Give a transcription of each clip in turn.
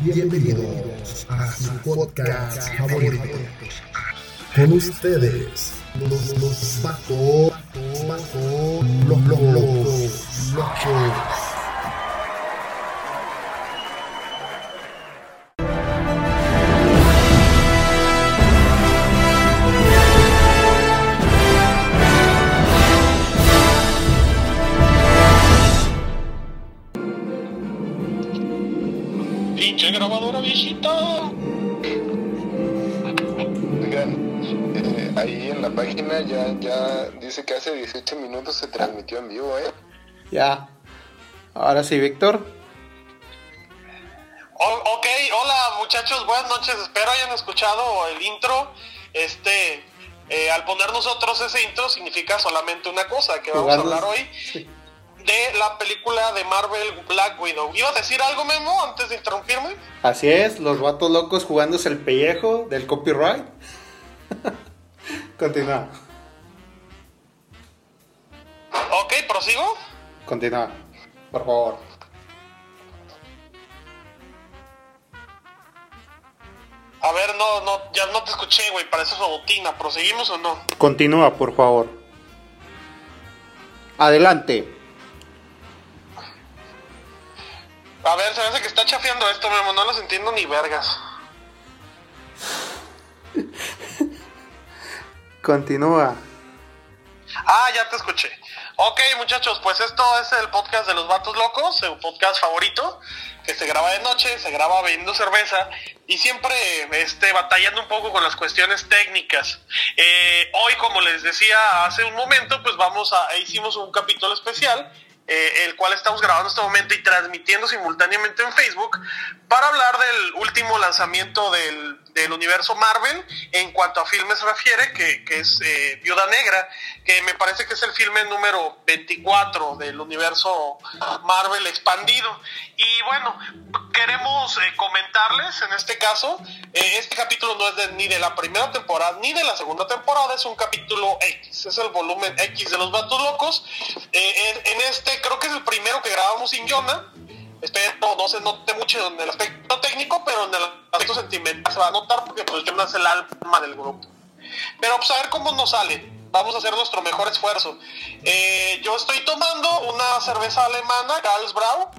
Bienvenidos a su podcast favorito. Con ustedes, los, los vatos, los locos, locos. Pinche transmitió en vivo, ¿eh? Ya. Ahora sí, Víctor. O- ok, hola muchachos, buenas noches. Espero hayan escuchado el intro. Este, eh, al poner nosotros ese intro significa solamente una cosa, que vamos a hablar hoy de la película de Marvel Black Widow. ¿Ibas a decir algo, Memo, antes de interrumpirme? Así es, los vatos locos jugándose el pellejo del copyright. Continúa, Ok, prosigo. continúa, por favor. A ver, no, no, ya no te escuché, güey, parece robotina. ¿Proseguimos o no? Continúa, por favor. Adelante. A ver, se me hace que está chafeando esto, Memo, no los entiendo ni vergas. Continúa. Ah, ya te escuché. Ok, muchachos, pues esto es el podcast de los vatos locos, el podcast favorito, que se graba de noche, se graba bebiendo cerveza y siempre este, batallando un poco con las cuestiones técnicas. Eh, hoy, como les decía hace un momento, pues vamos a, e hicimos un capítulo especial, eh, el cual estamos grabando en este momento y transmitiendo simultáneamente en Facebook, para hablar del último lanzamiento del, del universo Marvel en cuanto a filmes refiere, que, que es eh, Viuda Negra, que me parece que es el filme número 24 del universo Marvel expandido. Y bueno, queremos eh, comentarles en este caso, eh, este capítulo no es de- ni de la primera temporada ni de la segunda temporada, es un capítulo X, es el volumen X de los Vatos Locos. Eh, en este creo que es el primero que grabamos sin Jonah. Espero no se note mucho en el aspecto técnico, pero en el aspecto sentimental se va a notar porque pues Jonah es el alma del grupo. Pero pues a ver cómo nos sale. Vamos a hacer nuestro mejor esfuerzo. Eh, yo estoy tomando una cerveza alemana, Carlsbrau,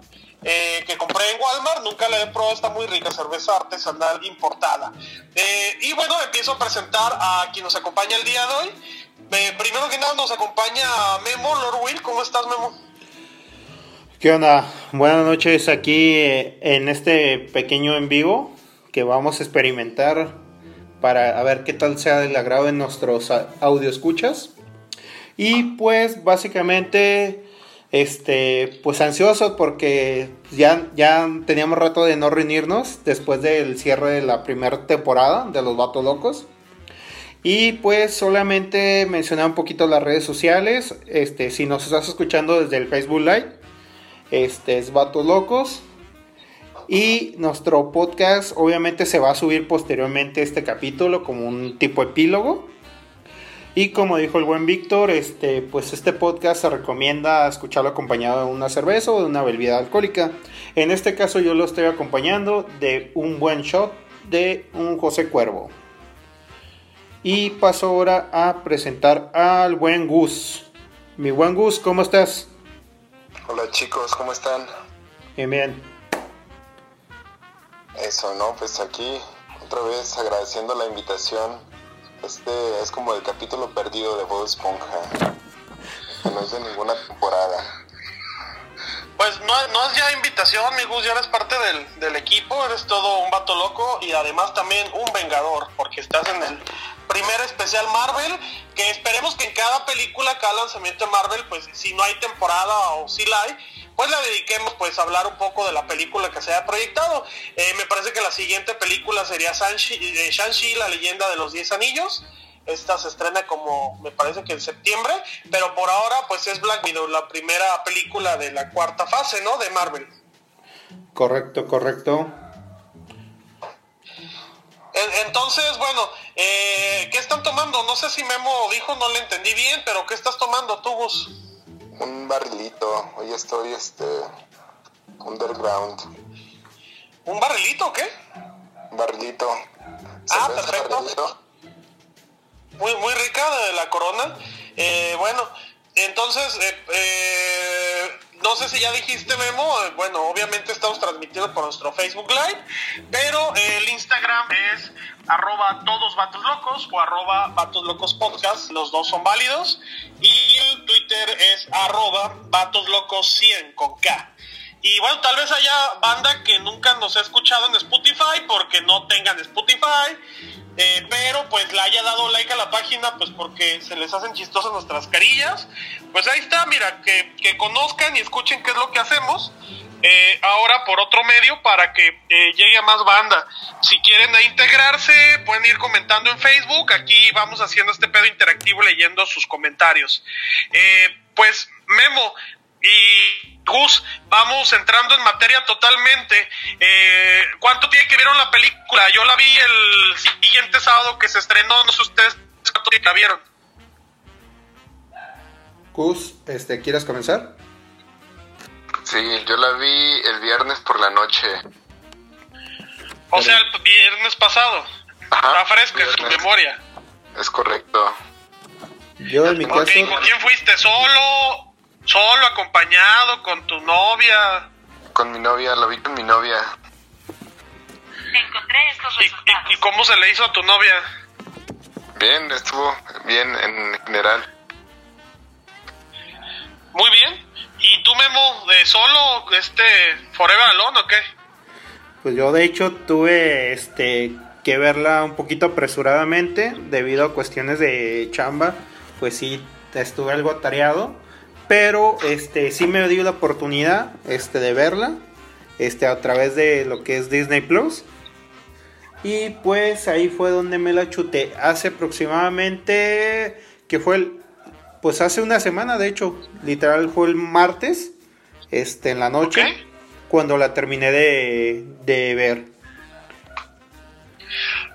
eh, que compré en Walmart. Nunca la he probado, está muy rica, cerveza artesanal importada. Eh, y bueno, empiezo a presentar a quien nos acompaña el día de hoy. Eh, primero que nada nos acompaña Memo, Lord Will. ¿Cómo estás, Memo? ¿Qué onda? Buenas noches aquí eh, en este pequeño en vivo que vamos a experimentar para ver qué tal sea del agrado de nuestros audio escuchas. Y pues básicamente este pues ansioso porque ya ya teníamos rato de no reunirnos después del cierre de la primera temporada de Los Vatos Locos. Y pues solamente mencionar un poquito las redes sociales. Este, si nos estás escuchando desde el Facebook Live, este es Vatos Locos. Y nuestro podcast obviamente se va a subir posteriormente este capítulo como un tipo epílogo. Y como dijo el buen Víctor, este, pues este podcast se recomienda escucharlo acompañado de una cerveza o de una bebida alcohólica. En este caso yo lo estoy acompañando de un buen shot de un José Cuervo. Y paso ahora a presentar al buen Gus. Mi buen Gus, ¿cómo estás? Hola chicos, ¿cómo están? Bien, bien. Eso, ¿no? Pues aquí otra vez agradeciendo la invitación. Este es como el capítulo perdido de Bob Esponja, que no es de ninguna temporada. Pues no, no es ya invitación, mi Gus, ya eres parte del, del equipo, eres todo un vato loco y además también un vengador, porque estás en el primer especial Marvel, que esperemos que en cada película, cada lanzamiento de Marvel, pues si no hay temporada o si la hay, pues la dediquemos pues a hablar un poco de la película que se haya proyectado. Eh, me parece que la siguiente película sería Shang-Chi, eh, Shang-Chi, la leyenda de los 10 anillos. Esta se estrena como, me parece que en septiembre, pero por ahora pues es Black Widow, la primera película de la cuarta fase, ¿no? De Marvel. Correcto, correcto. En- Entonces, bueno, eh, ¿qué están tomando? No sé si Memo dijo, no le entendí bien, pero ¿qué estás tomando tú, Gus? Un barrilito, hoy estoy este underground. ¿Un barrilito o qué? Barrilito. Ah, perfecto. Muy, muy rica de la corona. Eh, bueno, entonces, eh, eh, no sé si ya dijiste, Memo. bueno, obviamente estamos transmitiendo por nuestro Facebook Live, pero el Instagram es arroba todos vatos locos o arroba vatos locos los dos son válidos. Y el Twitter es arroba vatos locos 100 con K. Y bueno, tal vez haya banda que nunca nos ha escuchado en Spotify porque no tengan Spotify, eh, pero pues le haya dado like a la página pues porque se les hacen chistosas nuestras carillas. Pues ahí está, mira, que, que conozcan y escuchen qué es lo que hacemos. Eh, ahora por otro medio para que eh, llegue a más banda. Si quieren integrarse, pueden ir comentando en Facebook. Aquí vamos haciendo este pedo interactivo leyendo sus comentarios. pues Memo, y Gus, vamos entrando en materia totalmente. Eh, ¿Cuánto tiene que vieron la película? Yo la vi el siguiente sábado que se estrenó, no sé ustedes cuánto tiempo la vieron. Gus, este, ¿quieres comenzar? Sí, yo la vi el viernes por la noche. O sea, el viernes pasado. Ajá, Está fresca en tu memoria. Es correcto. Yo en mi caso... ¿Con quién fuiste? ¿Solo ¿Solo, acompañado, con tu novia? Con mi novia, lo vi con mi novia. Encontré estos resultados. ¿Y, cómo se le hizo a tu novia? Bien, estuvo bien en general. Muy bien. ¿Y tú, Memo, de solo, este, Forever Alone o qué? Pues yo, de hecho, tuve, este, que verla un poquito apresuradamente debido a cuestiones de chamba. Pues sí, estuve algo atareado pero este sí me dio la oportunidad este, de verla este, a través de lo que es Disney Plus. Y pues ahí fue donde me la chuté. Hace aproximadamente, que fue el, pues hace una semana, de hecho, literal fue el martes, este, en la noche, cuando la terminé de, de ver.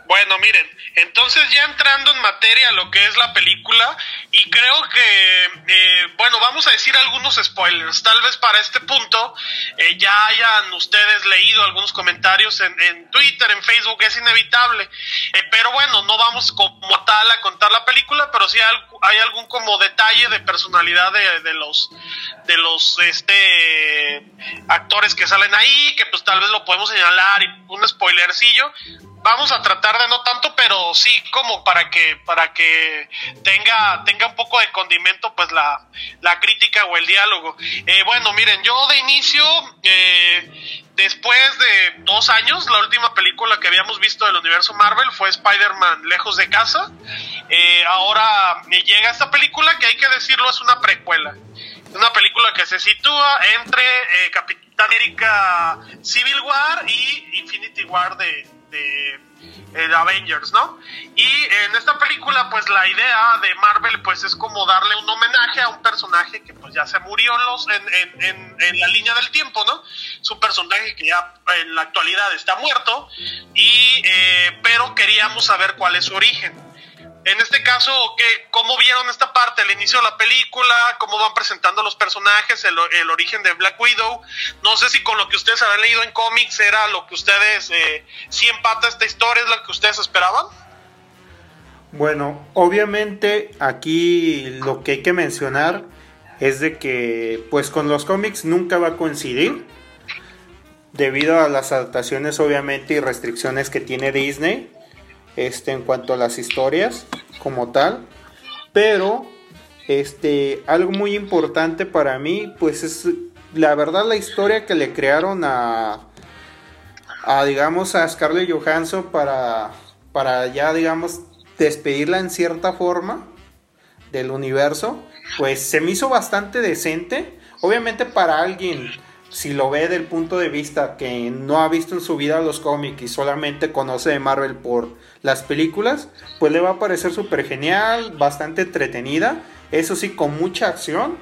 Bueno, miren, entonces ya entrando en materia lo que es la película, y creo que, eh, bueno, vamos a decir algunos spoilers. Tal vez para este punto eh, ya hayan ustedes leído algunos comentarios en, en Twitter, en Facebook, es inevitable. Eh, pero bueno, no vamos como tal a contar la película, pero sí hay, hay algún como detalle de personalidad de, de los de los este actores que salen ahí, que pues tal vez lo podemos señalar y un spoilercillo vamos a tratar de no tanto, pero sí como para que para que tenga tenga un poco de condimento pues la, la crítica o el diálogo. Eh, bueno, miren, yo de inicio eh, después de dos años, la última película que habíamos visto del universo Marvel fue Spider-Man Lejos de Casa. Eh, ahora me llega esta película que hay que decirlo es una precuela. Una película que se sitúa entre Capitán América Civil War y Infinity War de eh, Avengers, ¿no? Y en esta película, pues la idea de Marvel, pues es como darle un homenaje a un personaje que pues ya se murió en, los, en, en, la línea del tiempo, ¿no? Es un personaje que ya en la actualidad está muerto, y, eh, pero queríamos saber cuál es su origen. En este caso, ¿qué, ¿cómo vieron esta parte? El inicio de la película, cómo van presentando los personajes, el, origen de Black Widow. No sé si con lo que ustedes habían leído en cómics era lo que ustedes, eh, si empata esta historia, es lo que ustedes esperaban. Bueno, obviamente aquí lo que hay que mencionar es de que pues con los cómics nunca va a coincidir debido a las adaptaciones obviamente y restricciones que tiene Disney este, en cuanto a las historias como tal. Pero este, algo muy importante para mí, pues es la verdad la historia que le crearon a, a digamos, a Scarlett Johansson para, para ya, digamos, despedirla en cierta forma del universo, pues se me hizo bastante decente. Obviamente para alguien si lo ve del punto de vista que no ha visto en su vida los cómics y solamente conoce de Marvel por las películas, pues le va a parecer súper genial, bastante entretenida, eso sí, con mucha acción.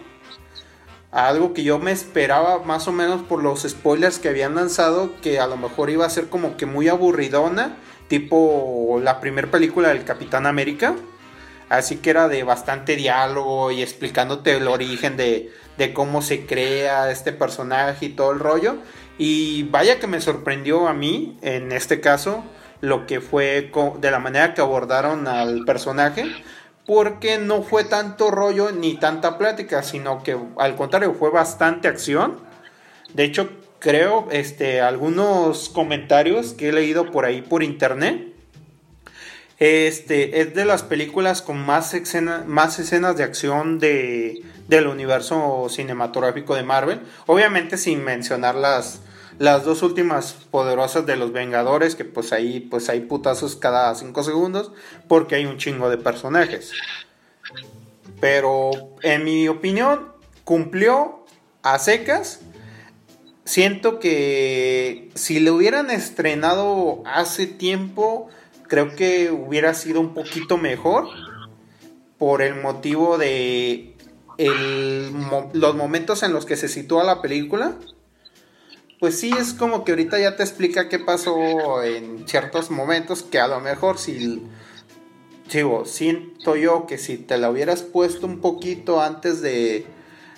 Algo que yo me esperaba más o menos por los spoilers que habían lanzado, que a lo mejor iba a ser como que muy aburridona, tipo la primera película del Capitán América. Así que era de bastante diálogo y explicándote el origen de, de cómo se crea este personaje y todo el rollo. Y vaya que me sorprendió a mí, en este caso, lo que fue de la manera que abordaron al personaje, porque no fue tanto rollo ni tanta plática, sino que al contrario fue bastante acción. De hecho, creo este algunos comentarios que he leído por ahí por internet este es de las películas con más, más escenas de acción de, del universo cinematográfico de Marvel. Obviamente sin mencionar las, las dos últimas poderosas de los Vengadores, que pues ahí pues hay putazos cada cinco segundos, porque hay un chingo de personajes. Pero en mi opinión, cumplió a secas. Siento que si le hubieran estrenado hace tiempo, creo que hubiera sido un poquito mejor por el motivo de los momentos en los que se sitúa la película. Pues sí, es como que ahorita ya te explica qué pasó en ciertos momentos que a lo mejor si... Digo, siento yo que si te la hubieras puesto un poquito antes de,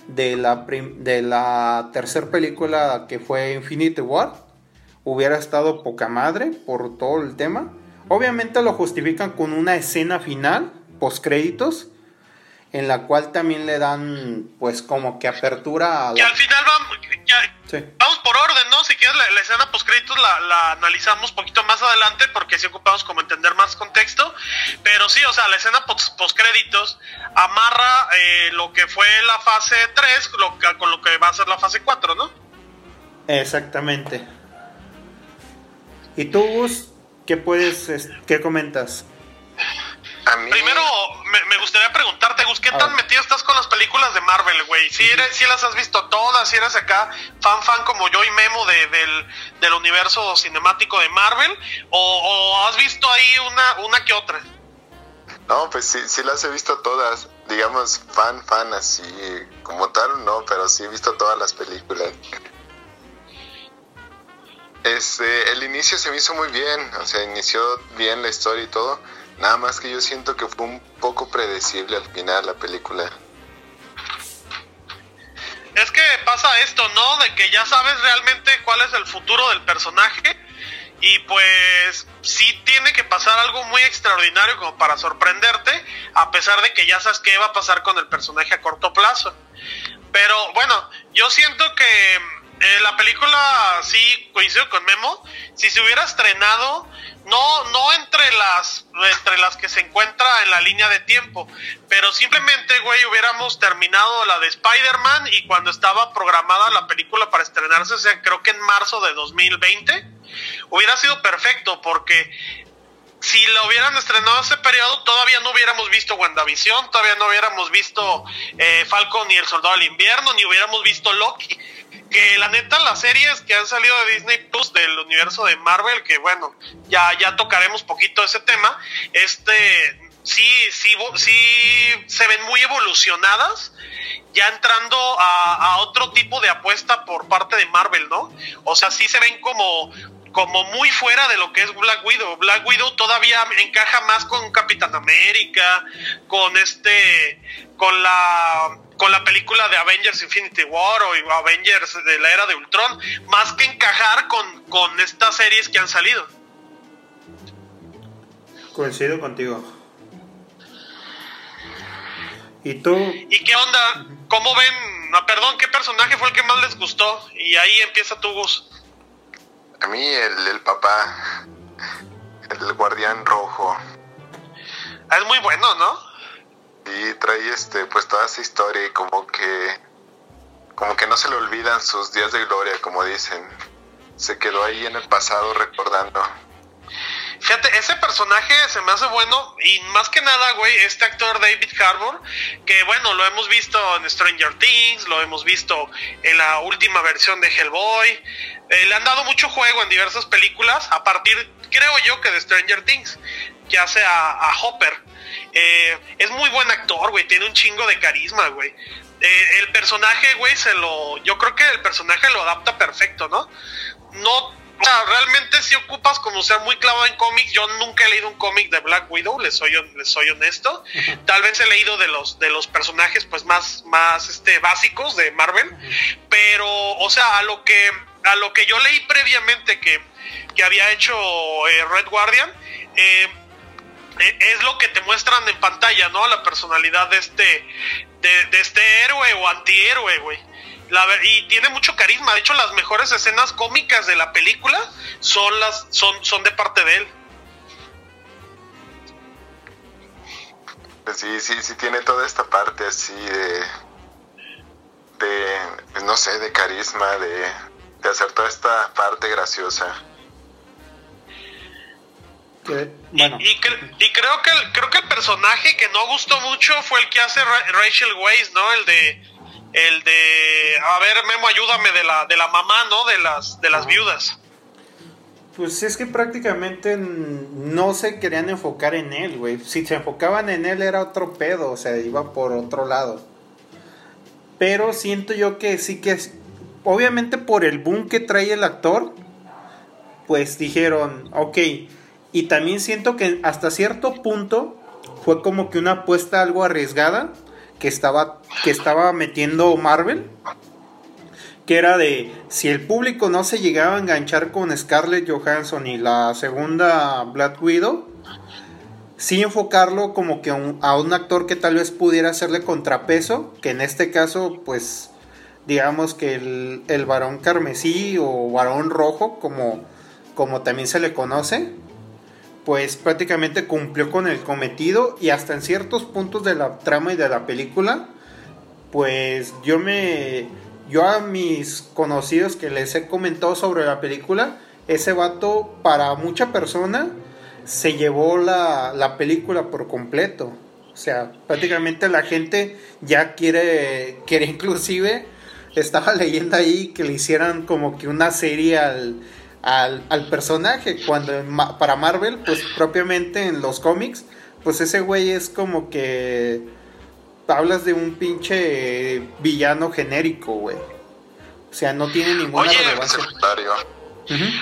de la, de la tercera película que fue Infinity War, hubiera estado poca madre por todo el tema. Obviamente lo justifican con una escena final, post créditos, en la cual también le dan, pues, como que apertura a. Que al final vamos, vamos por orden, ¿no? Si quieres, la, escena post créditos la, analizamos un poquito más adelante, porque sí ocupamos como entender más contexto. Pero sí, o sea, la escena post, créditos amarra eh, lo que fue la fase 3 con lo que va a ser la fase 4, ¿no? Exactamente. ¿Y tú, Gus? ¿Qué puedes, qué comentas? Primero, me, gustaría preguntarte, Gus, ¿qué tan metido estás con las películas de Marvel, güey? ¿Si, ¿Si las has visto todas? ¿Si eres acá fan fan como yo y Memo del, universo cinemático de Marvel? ¿O, has visto ahí una, una que otra? No, pues sí, sí las he visto todas. Digamos, fan, fan, así como tal, no, pero sí he visto todas las películas. Este, el inicio se me hizo muy bien, o sea, inició bien la historia y todo. Nada más que yo siento que fue un poco predecible al final la película. Es que pasa esto, ¿no? De que ya sabes realmente cuál es el futuro del personaje y pues sí tiene que pasar algo muy extraordinario como para sorprenderte, a pesar de que ya sabes qué va a pasar con el personaje a corto plazo. Pero bueno, yo siento que eh, la película, sí, coincido con Memo, si se hubiera estrenado, no, no entre las, entre las que se encuentra en la línea de tiempo, pero simplemente, güey, hubiéramos terminado la de Spider-Man y cuando estaba programada la película para estrenarse, o sea, creo que en marzo de 2020, hubiera sido perfecto porque si lo hubieran estrenado ese periodo, todavía no hubiéramos visto WandaVision, todavía no hubiéramos visto eh, Falcon ni el Soldado del Invierno, ni hubiéramos visto Loki que la neta las series que han salido de Disney Plus del universo de Marvel, que bueno, ya, ya tocaremos poquito ese tema, este sí, sí, sí se ven muy evolucionadas, ya entrando a, a otro tipo de apuesta por parte de Marvel, ¿no? O sea, sí se ven como como muy fuera de lo que es Black Widow. Black Widow todavía encaja más con Capitán América, con este, con la con la película de Avengers Infinity War o Avengers de la era de Ultron, más que encajar con, con estas series que han salido. Coincido contigo. ¿Y tú? ¿Y qué onda? ¿Cómo ven? Ah, perdón, ¿qué personaje fue el que más les gustó? Y ahí empieza tu Gus. A mí el, el papá, el guardián rojo. Ah, es muy bueno, ¿no? Y trae este, pues toda esa historia y como que, como que no se le olvidan sus días de gloria, como dicen. Se quedó ahí en el pasado recordando. Fíjate, ese personaje se me hace bueno y más que nada, güey, este actor David Harbour, que bueno, lo hemos visto en Stranger Things, lo hemos visto en la última versión de Hellboy, eh, le han dado mucho juego en diversas películas, a partir, creo yo, que de Stranger Things, que hace a Hopper. Eh, es muy buen actor, güey, tiene un chingo de carisma, güey. Eh, el personaje, güey, se lo. Yo creo que el personaje lo adapta perfecto, ¿no? No. O sea, realmente si ocupas como ser muy clavado en cómics, yo nunca he leído un cómic de Black Widow, les soy, les soy honesto. Tal vez he leído de los, de los personajes pues más, más este, básicos de Marvel. Pero, o sea, a lo que a lo que yo leí previamente que, que había hecho eh, Red Guardian, eh, eh, es lo que te muestran en pantalla, ¿no? La personalidad de este, de, de este héroe o antihéroe, güey. La, y tiene mucho carisma. De hecho, las mejores escenas cómicas de la película son las son, son de parte de él. Pues sí, sí, sí tiene toda esta parte así de, de no sé, de carisma, de, de hacer toda esta parte graciosa. bueno. y, y, y, creo que el, creo que el personaje que no gustó mucho fue el que hace Rachel Weisz, ¿no? El de el de a ver, Memo, ayúdame de la de la mamá, ¿no? De las de las viudas. Pues es que prácticamente no se querían enfocar en él, güey. Si se enfocaban en él era otro pedo, o sea, iba por otro lado. Pero siento yo que sí que es, obviamente por el boom que trae el actor, pues dijeron, ok. Y también siento que hasta cierto punto fue como que una apuesta algo arriesgada que estaba, que estaba metiendo Marvel que era de si el público no se llegaba a enganchar con Scarlett Johansson y la segunda Black Widow, sí enfocarlo como que a un, actor que tal vez pudiera hacerle contrapeso, que en este caso, pues, digamos que el, el varón carmesí o varón rojo, como, como también se le conoce, pues prácticamente cumplió con el cometido y hasta en ciertos puntos de la trama y de la película, pues yo me yo a mis conocidos que les he comentado sobre la película, ese vato para mucha persona se llevó la, la película por completo. O sea, prácticamente la gente ya quiere, quiere inclusive, estaba leyendo ahí que le hicieran como que una serie al, al, al personaje, cuando para Marvel, pues propiamente en los cómics, pues ese güey es como que hablas de un pinche villano genérico, güey. O sea, no tiene ninguna Oye, relevancia.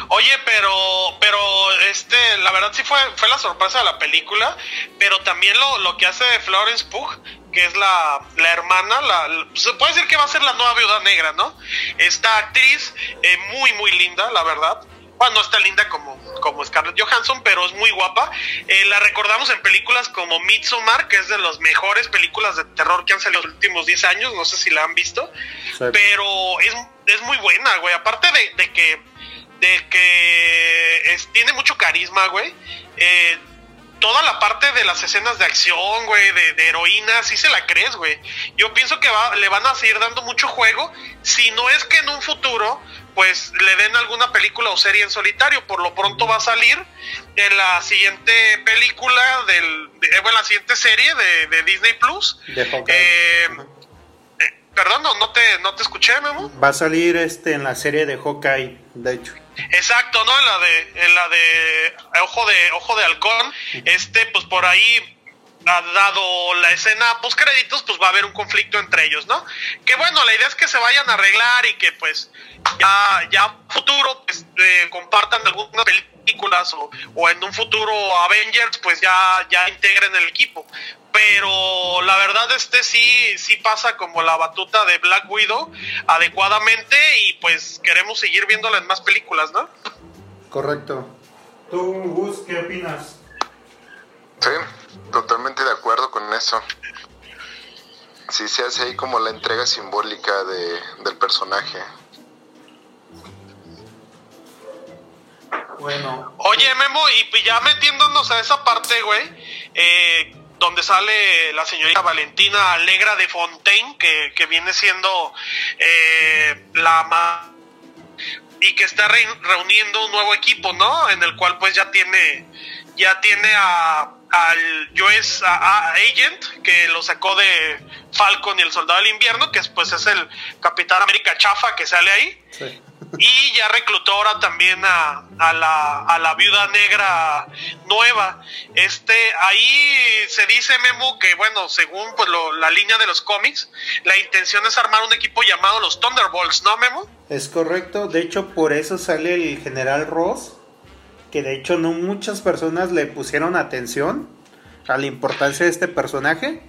Oye, pero, pero, este, la verdad sí fue, fue la sorpresa de la película, pero también lo, lo que hace Florence Pugh, que es la, la hermana, la, se puede decir que va a ser la nueva viuda negra, ¿no? Esta actriz, eh, muy, muy linda, la verdad bueno, no está linda como, como Scarlett Johansson, pero es muy guapa. Eh, la recordamos en películas como Midsommar, que es de las mejores películas de terror que han salido en los últimos 10 años, no sé si la han visto, pero es, es, muy buena, güey. Aparte de, de que, de que tiene mucho carisma, güey. Eh, toda la parte de las escenas de acción, güey, de, de, heroína, sí se la crees, güey. Yo pienso que va, le van a seguir dando mucho juego, si no es que en un futuro pues le den alguna película o serie en solitario. Por lo pronto va a salir en la siguiente película del, de, bueno, la siguiente serie de, de Disney Plus. De eh, eh, perdón, no, no, te, no te escuché, Memo. Va a salir este en la serie de Hawkeye, de hecho. Exacto, ¿no? En la de, en la de Ojo de, Ojo de Halcón, este, pues por ahí dado la escena post créditos, pues va a haber un conflicto entre ellos, ¿no? Que bueno, la idea es que se vayan a arreglar y que pues ya, ya futuro pues, eh, compartan algunas películas o, o, en un futuro Avengers pues ya, ya integren el equipo. Pero la verdad este sí, sí pasa como la batuta de Black Widow adecuadamente y pues queremos seguir viéndola en más películas, ¿no? Correcto. ¿Tú, Gus, qué opinas? Sí, totalmente de acuerdo con eso. Sí se hace ahí como la entrega simbólica de, del personaje. Bueno. Oye, Memo, y ya metiéndonos a esa parte, güey, eh, donde sale la señorita Valentina Alegra de Fontaine, que, que viene siendo eh, la y que está re reuniendo un nuevo equipo, ¿no? En el cual pues ya tiene ya tiene a al US Agent que lo sacó de Falcon y el Soldado del Invierno, que pues es el Capitán América Chafa que sale ahí. Sí. Y ya reclutó ahora también a, a, la, a la viuda negra nueva. Este, ahí se dice, Memo, que bueno, según pues lo, la línea de los cómics, la intención es armar un equipo llamado los Thunderbolts, ¿no, Memo? Es correcto, de hecho por eso sale el general Ross que de hecho no muchas personas le pusieron atención a la importancia de este personaje,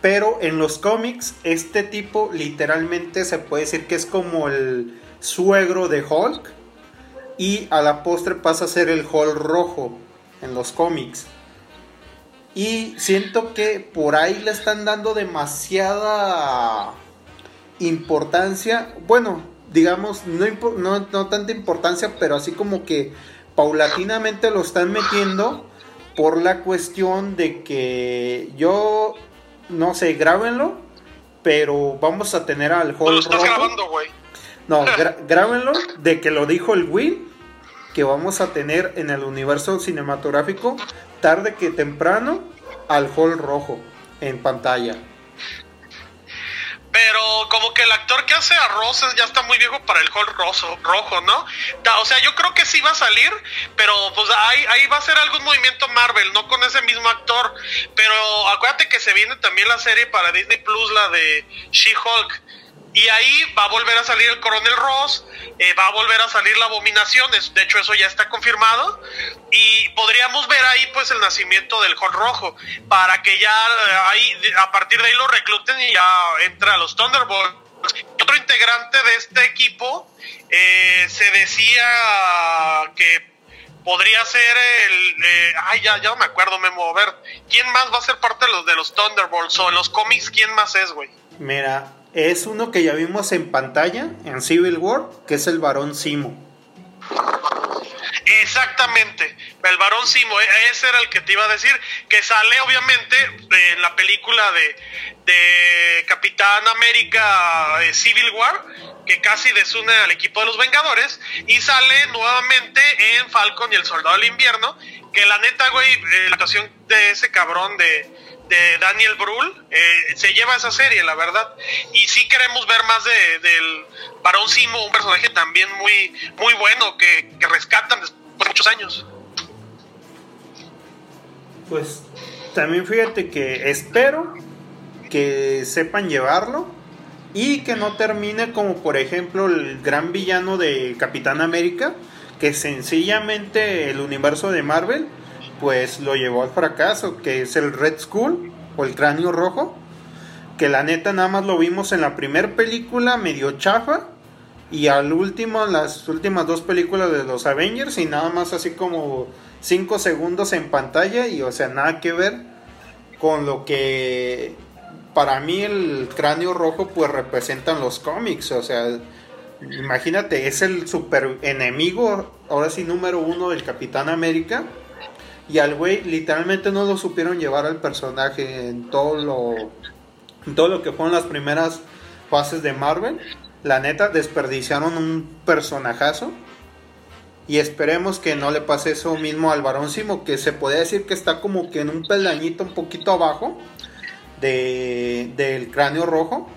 pero en los cómics este tipo literalmente se puede decir que es como el, suegro de Hulk y a la postre pasa a ser el Hulk rojo en los cómics. Y siento que por ahí le están dando demasiada importancia. Bueno, digamos, no, no, no tanta importancia, pero así como que paulatinamente lo están metiendo por la cuestión de que yo, no sé, grábenlo, pero vamos a tener al Hulk Lo estás grabando, güey. No, grábenlo de que lo dijo el Will, que vamos a tener en el universo cinematográfico, tarde que temprano, al Hulk rojo en pantalla. Pero como que el actor que hace a Roses ya está muy viejo para el Hulk roso, rojo, ¿no? O sea, yo creo que sí va a salir, pero pues ahí, ahí va a ser algún movimiento Marvel, no con ese mismo actor. Pero acuérdate que se viene también la serie para Disney Plus, la de She-Hulk. Y ahí va a volver a salir el coronel Ross, eh, va a volver a salir la abominación, de hecho eso ya está confirmado, y podríamos ver ahí pues el nacimiento del Hulk rojo, para que ya eh, ahí, a partir de ahí lo recluten y ya entra a los Thunderbolts. Otro integrante de este equipo eh, se decía que podría ser el. ay, ya, ya no me acuerdo, Memo. A ver, ¿quién más va a ser parte de los, de los Thunderbolts? O en los cómics, ¿quién más es, güey? Mira, es uno que ya vimos en pantalla en Civil War, que es el varón Simo. Exactamente, el varón Simo, e-, ese era el que te iba a decir, que sale obviamente en la película de, de Capitán América eh, Civil War, que casi desune al equipo de los Vengadores, y sale nuevamente en Falcon y el Soldado del Invierno, que la neta, güey, eh, la actuación de ese cabrón de, de Daniel Brühl eh, se lleva esa serie, la verdad. Y sí queremos ver más de, del Barón Simo, un personaje también muy, muy bueno que, que rescatan después de muchos años. Pues también fíjate que espero que sepan llevarlo y que no termine como por ejemplo el gran villano de Capitán América, que sencillamente el universo de Marvel pues lo llevó al fracaso, que es el Red Skull o el cráneo rojo, que la neta nada más lo vimos en la primera película medio chafa y al último, las últimas dos películas de los Avengers y nada más así como 5 segundos en pantalla y o sea, nada que ver con lo que para mí el cráneo rojo pues representan los cómics, o sea, imagínate, es el super enemigo, ahora sí número uno del Capitán América y al güey literalmente no lo supieron llevar al personaje en todo lo, todo lo que fueron las primeras fases de Marvel. La neta, desperdiciaron un personajazo. Y esperemos que no le pase eso mismo al varón que se puede decir que está como que en un peldañito un poquito abajo de, del cráneo rojo.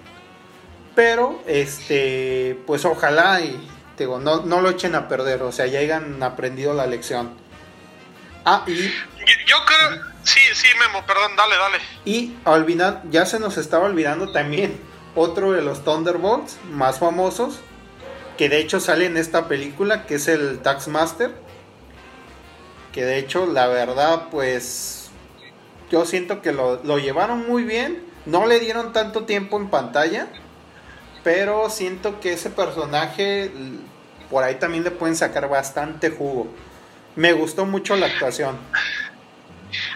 Pero, este, pues ojalá y digo, no, no lo echen a perder, o sea, ya hayan aprendido la lección. Ah, y. Yo, creo. Sí, sí, Memo, perdón, dale, dale. Y olvidar, ya se nos estaba olvidando también otro de los Thunderbolts más famosos, que de hecho sale en esta película, que es el Taxmaster. Que de hecho, la verdad, pues. Yo siento que lo, lo llevaron muy bien. No le dieron tanto tiempo en pantalla. Pero siento que ese personaje. Por ahí también le pueden sacar bastante jugo me gustó mucho la actuación.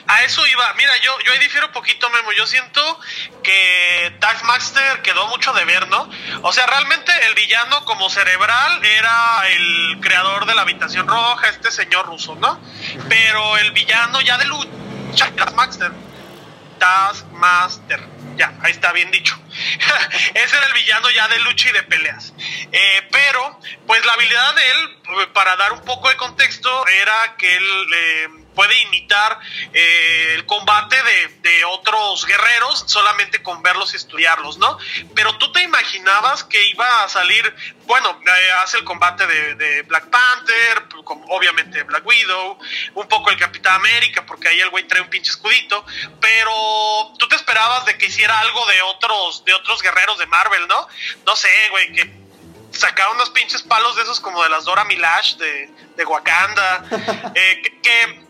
A eso iba. Mira, yo, yo ahí difiero un poquito, Memo. Yo siento que Taskmaster quedó mucho de ver, ¿no? O sea, realmente el villano como cerebral era el creador de la habitación roja, este señor ruso, ¿no? Pero el villano ya de lucha, Taskmaster. Taskmaster. Ya, ahí está bien dicho. Ese era el villano ya de lucha y de peleas. Eh, pero, pues la habilidad de él, para dar un poco de contexto, era que él eh, puede imitar eh, el combate de, otros guerreros solamente con verlos y estudiarlos, ¿no? Pero tú te imaginabas que iba a salir, bueno, hace el combate de, Black Panther, obviamente Black Widow, un poco el Capitán América, porque ahí el güey trae un pinche escudito, pero tú te esperabas de que hiciera algo de otros, de otros guerreros de Marvel, ¿no? No sé, güey, que sacaba unos pinches palos de esos como de las Dora Milash de, de Wakanda, eh, que,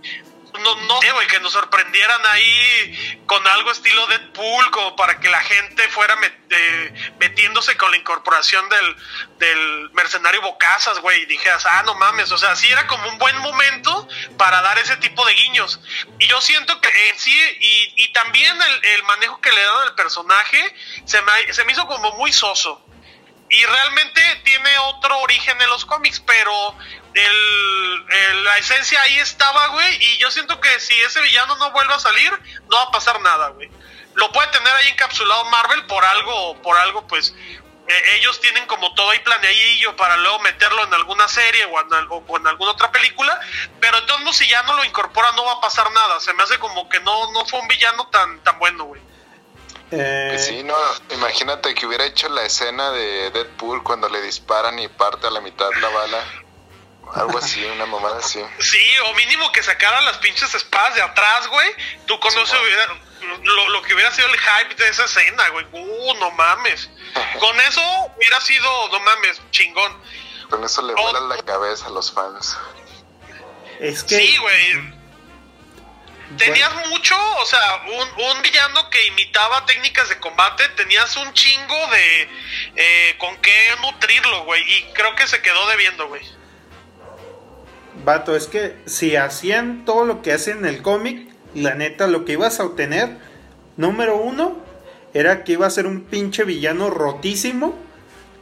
no, no sé, güey, que nos sorprendieran ahí con algo estilo Deadpool, como para que la gente fuera metiéndose con la incorporación del, del mercenario Bocazas, güey, y dijeras, ah, no mames, o sea, sí era como un buen momento para dar ese tipo de guiños. Y yo siento que en sí, y, y también el, el, manejo que le dan al personaje, se me, se me hizo como muy soso y realmente tiene otro origen en los cómics, pero el, la esencia ahí estaba, güey, y yo siento que si ese villano no vuelve a salir, no va a pasar nada, güey. Lo puede tener ahí encapsulado Marvel por algo, por algo, pues eh, ellos tienen como todo ahí planeadillo para luego meterlo en alguna serie o en, o en alguna otra película, pero entonces si ya no lo incorpora no va a pasar nada, se me hace como que no, no fue un villano tan, tan bueno, güey. Eh... Sí, no, imagínate que hubiera hecho la escena de Deadpool cuando le disparan y parte a la mitad la bala. Algo así, una mamada así. Sí, o mínimo que sacara las pinches espadas de atrás, güey. Tú conoces lo, lo, que hubiera sido el hype de esa escena, güey. Uh, no mames. Con eso hubiera sido, no mames, chingón. Con eso le vuelan la cabeza a los fans. Es que... Sí, güey Tenías mucho, o sea, un, villano que imitaba técnicas de combate, tenías un chingo de eh, con qué nutrirlo, güey, y creo que se quedó debiendo, güey. Vato, es que si hacían todo lo que hacen en el cómic, la neta, lo que ibas a obtener, número uno, era que iba a ser un pinche villano rotísimo,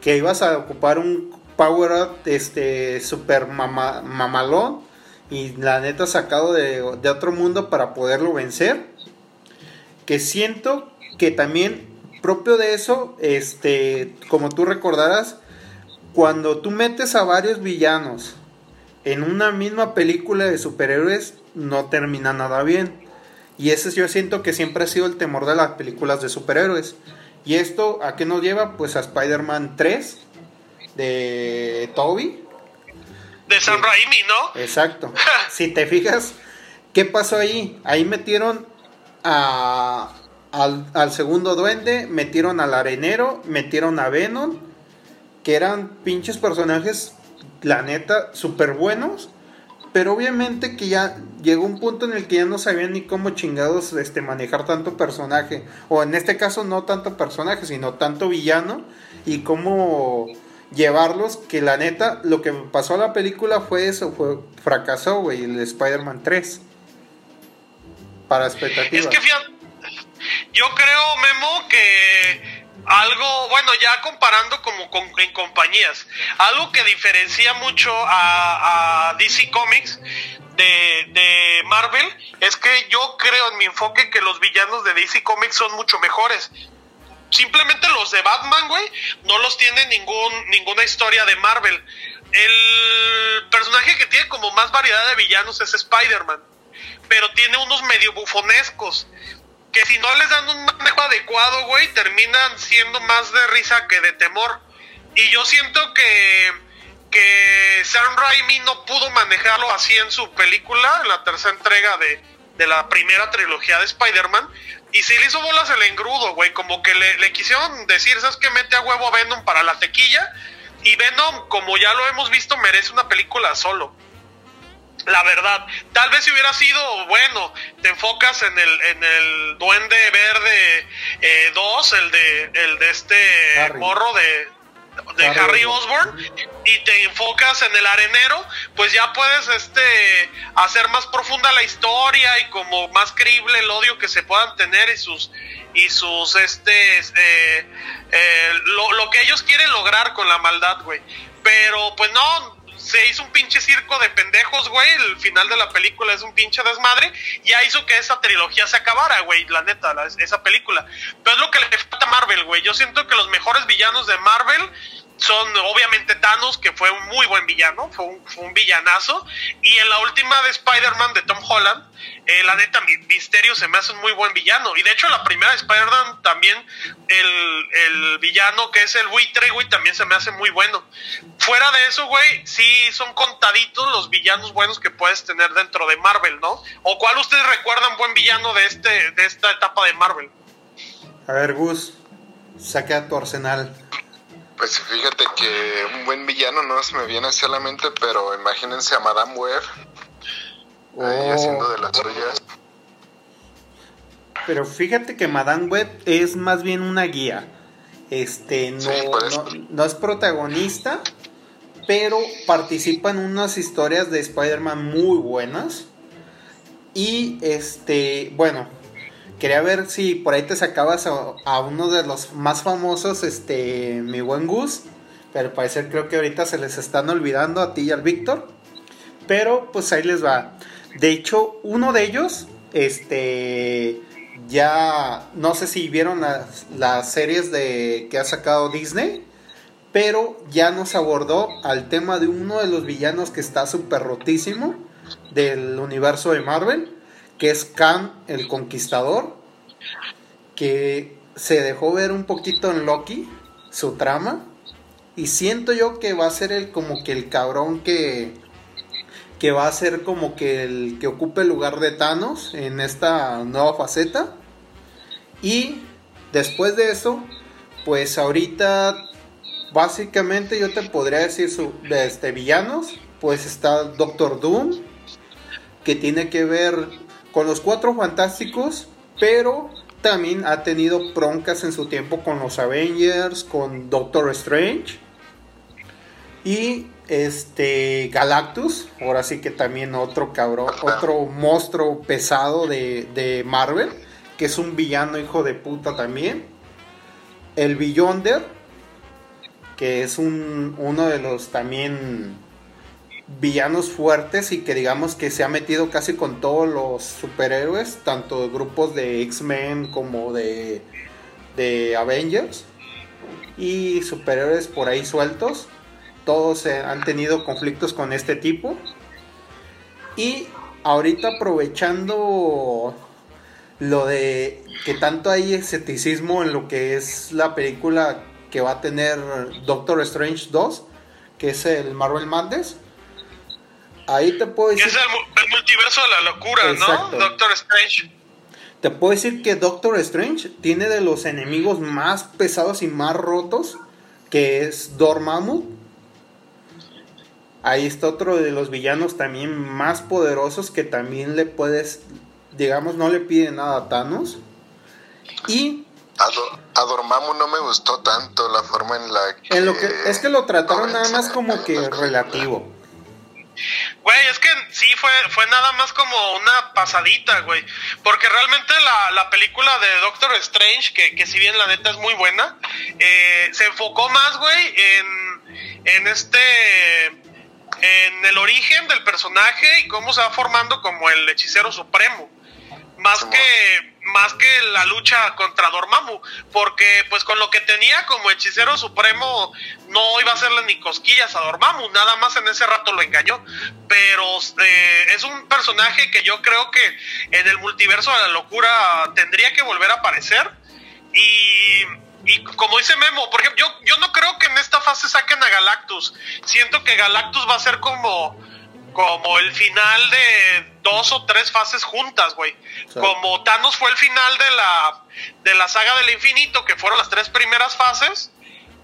que ibas a ocupar un power up, este, super mamalón y la neta sacado de, otro mundo para poderlo vencer. Que siento que también propio de eso, este, como tú recordarás, cuando tú metes a varios villanos en una misma película de superhéroes, no termina nada bien. Y ese yo siento que siempre ha sido el temor de las películas de superhéroes. ¿Y esto a qué nos lleva? Pues a Spider-Man 3 de Toby, de San Raimi, ¿no? Exacto. si te fijas, ¿qué pasó ahí? Ahí metieron a, al, segundo duende, metieron al arenero, metieron a Venom, que eran pinches personajes, la neta, súper buenos. Pero obviamente que ya llegó un punto en el que ya no sabían ni cómo chingados este, manejar tanto personaje. O en este caso no tanto personaje, sino tanto villano. Y cómo llevarlos, que la neta, lo que pasó a la película fue eso, fue fracasó, güey, el Spider-Man 3. Para expectativas. Es que fíjate, yo creo, Memo, que algo, bueno, ya comparando como con, en compañías, algo que diferencia mucho a, DC Comics de, Marvel es que yo creo en mi enfoque que los villanos de DC Comics son mucho mejores. Simplemente los de Batman, güey, no los tiene ningún, ninguna historia de Marvel. El personaje que tiene como más variedad de villanos es Spider-Man, pero tiene unos medio bufonescos que si no les dan un manejo adecuado, güey, terminan siendo más de risa que de temor. Y yo siento que, que Sam Raimi no pudo manejarlo así en su película, en la tercera entrega de, de la primera trilogía de Spider-Man, y si le hizo bolas el engrudo, güey. Como que le, quisieron decir, ¿sabes qué? Mete a huevo a Venom para la tequilla. Y Venom, como ya lo hemos visto, merece una película solo. La verdad, tal vez si hubiera sido, bueno, te enfocas en el, en el Duende Verde 2, eh, el, de, el de este morro de, de Harry, Osborn y te enfocas en el arenero, pues ya puedes este hacer más profunda la historia y como más creíble el odio que se puedan tener y sus y sus este eh, eh, lo, lo, que ellos quieren lograr con la maldad, güey. Pero pues no, se hizo un pinche circo de pendejos, güey. El final de la película es un pinche desmadre. Ya hizo que esa trilogía se acabara, güey. La neta, esa película. Pero es lo que le falta a Marvel, güey. Yo siento que los mejores villanos de Marvel son obviamente Thanos, que fue un muy buen villano, fue un, villanazo. Y en la última de Spider-Man de Tom Holland, eh, la neta, Misterio se me hace un muy buen villano. Y de hecho, la primera de Spider-Man también, el, el, villano que es el buitre, güey, también se me hace muy bueno. Fuera de eso, güey, sí son contaditos los villanos buenos que puedes tener dentro de Marvel, ¿no? ¿O cuál ustedes recuerdan buen villano de, este, de esta etapa de Marvel? A ver, Gus, saca tu arsenal. Pues fíjate que un buen villano no se me viene hacia la mente, pero imagínense a Madame Web. ahí Oh. haciendo de las suyas. Pero fíjate que Madame Web es más bien una guía. Este, no, Sí, no, no es protagonista, pero participa en unas historias de Spider-Man muy buenas. Y este, bueno, quería ver si por ahí te sacabas a, uno de los más famosos, este, mi buen Gus. Pero al parecer creo que ahorita se les están olvidando a ti y al Víctor. Pero pues ahí les va. De hecho, uno de ellos, este, ya no sé si vieron las, las series de que ha sacado Disney, pero ya nos abordó al tema de uno de los villanos que está súper rotísimo del universo de Marvel, que es Khan el Conquistador, que se dejó ver un poquito en Loki, su trama, y siento yo que va a ser el como que el cabrón que que va a ser como que el que ocupe el lugar de Thanos en esta nueva faceta. Y después de eso, pues ahorita básicamente yo te podría decir su, de este villanos, pues está Doctor Doom, que tiene que ver con los cuatro fantásticos, pero también ha tenido broncas en su tiempo con los Avengers, con Doctor Strange. Y este Galactus, ahora sí que también otro cabrón, otro monstruo pesado de, de Marvel, que es un villano hijo de puta también. El Beyonder, que es un, uno de los también villanos fuertes y que digamos que se ha metido casi con todos los superhéroes, tanto grupos de X-Men como de, de Avengers y superhéroes por ahí sueltos. Todos han tenido conflictos con este tipo. Y ahorita aprovechando lo de que tanto hay escepticismo en lo que es la película que va a tener Doctor Strange 2, que es el Marvel Madness. Ahí te puedo decir, es el, mu- el multiverso de la locura, Exacto. ¿no? Doctor Strange. te puedo decir que Doctor Strange tiene de los enemigos más pesados y más rotos, que es Dormammu. Ahí está otro de los villanos también más poderosos que también le puedes, digamos, no le pide nada a Thanos. Y A, Do- a Dormammu no me gustó tanto la forma en la que... en lo que es que lo trataron nada más como que relativo. Güey, es que sí fue, fue nada más como una pasadita, güey. Porque realmente la, la película de Doctor Strange, que, que si bien la neta es muy buena, eh, se enfocó más, güey, en, en este. en el origen del personaje y cómo se va formando como el hechicero supremo. Más que más que la lucha contra Dormammu, porque pues con lo que tenía como hechicero supremo no iba a hacerle ni cosquillas a Dormammu, nada más en ese rato lo engañó, pero eh, es un personaje que yo creo que en el multiverso de la locura tendría que volver a aparecer. Y, y como dice Memo, por ejemplo, yo, yo no creo que en esta fase saquen a Galactus, siento que Galactus va a ser como como el final de dos o tres fases juntas, güey. Sí. Como Thanos fue el final de la, de la saga del infinito, que fueron las tres primeras fases.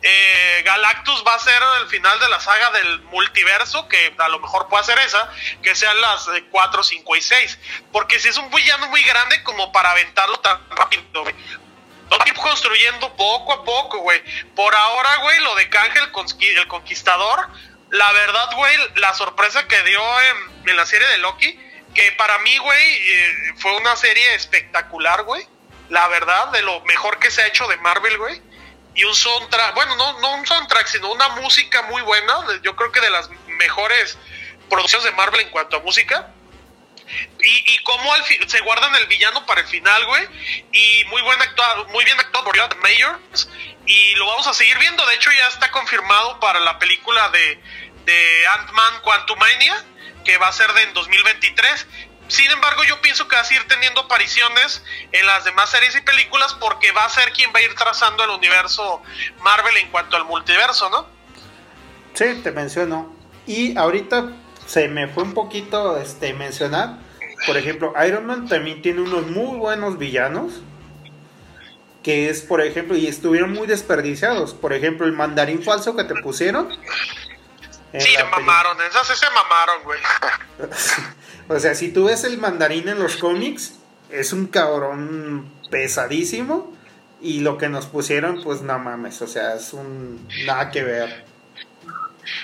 eh, Galactus va a ser el final de la saga del multiverso, que a lo mejor puede ser esa, que sean las 4, 5 y 6. Porque si es un villano muy grande como para aventarlo tan rápido, güey. Lo ir construyendo poco a poco, güey. Por ahora, güey, lo de Kang el Conquistador, la verdad, güey, la sorpresa que dio en, en la serie de Loki, que para mí, güey, eh, fue una serie espectacular, güey. La verdad, de lo mejor que se ha hecho de Marvel, güey. Y un soundtrack, bueno, no, no un soundtrack, sino una música muy buena. Yo creo que de las mejores producciones de Marvel en cuanto a música. Y, y cómo al se guardan el villano para el final, güey. Y muy buen actuado, muy bien actuado por Jonathan Mayors. Y lo vamos a seguir viendo. De hecho, ya está confirmado para la película de, de Ant-Man Quantumania, que va a ser de en 2023. Sin embargo, yo pienso que va a seguir teniendo apariciones en las demás series y películas porque va a ser quien va a ir trazando el universo Marvel en cuanto al multiverso, ¿no? Sí, te menciono. Y ahorita se me fue un poquito este mencionar. Por ejemplo, Iron Man también tiene unos muy buenos villanos. Que es, por ejemplo, y estuvieron muy desperdiciados. Por ejemplo, el mandarín falso que te pusieron. Sí, se mamaron, esas sí se mamaron, güey. O sea, si tú ves el mandarín en los cómics, es un cabrón pesadísimo. Y lo que nos pusieron, pues no mames, o sea, es un nada que ver.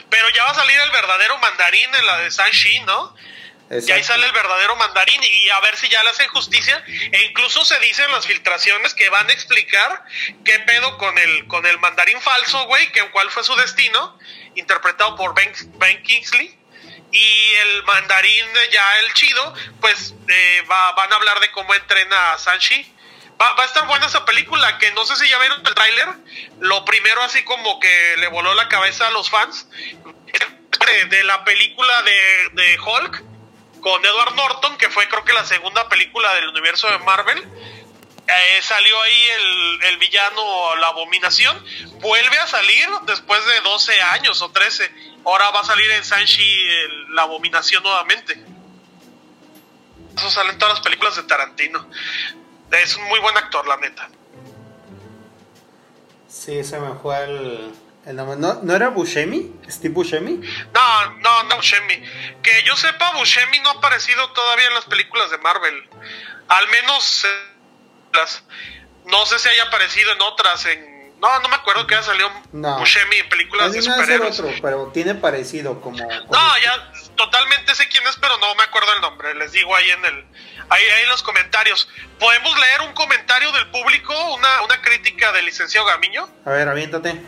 Pero ya va a salir el verdadero mandarín en la de Shang-Chi, ¿no? Y ahí Exacto. sale el verdadero mandarín y a ver si ya le hacen justicia. E incluso se dice en las filtraciones que van a explicar qué pedo con el, con el mandarín falso, güey, que cuál fue su destino, interpretado por Ben, Ben Kingsley. Y el mandarín eh, ya el chido, pues eh, va- van a hablar de cómo entrena a Sanchi. Va, va a estar buena esa película, que no sé si ya vieron el tráiler. Lo primero así como que le voló la cabeza a los fans. De, de la película de, de Hulk con Edward Norton, que fue creo que la segunda película del universo de Marvel. Eh, salió ahí el, el villano, la abominación. Vuelve a salir después de 12 años o 13. Ahora va a salir en Sanchi el- la abominación nuevamente. Eso sale en todas las películas de Tarantino. Es un muy buen actor, la neta. Sí, se me fue el, el nombre. ¿No, ¿No era Buscemi? ¿Steve Buscemi? No, no, no, Buscemi. Que yo sepa, Buscemi no ha aparecido todavía en las películas de Marvel. Al menos eh, las. No sé si haya aparecido en otras. En, no, no me acuerdo que haya salido No. Buscemi en películas de superhéroes. otro, pero tiene parecido como... como- No, ya totalmente sé quién es, pero no me acuerdo el nombre. Les digo ahí en el, ahí, ahí en los comentarios. ¿Podemos leer un comentario del público, una, una crítica del licenciado Gamiño? A ver, aviéntate.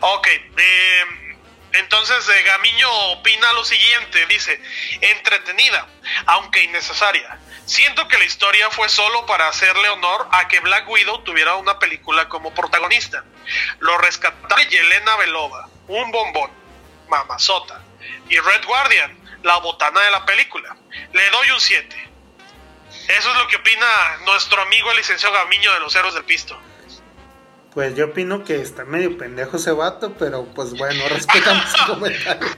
Ok, eh, entonces eh, Gamiño opina lo siguiente, dice, entretenida, aunque innecesaria. Siento que la historia fue solo para hacerle honor a que Black Widow tuviera una película como protagonista. Lo rescatable Yelena Belova, un bombón, mamazota, y Red Guardian, la botana de la película. Le doy un 7. Eso es lo que opina nuestro amigo el licenciado Gamiño de los Héroes del Pisto. Pues yo opino que está medio pendejo ese vato, pero pues bueno, respetamos su comentario.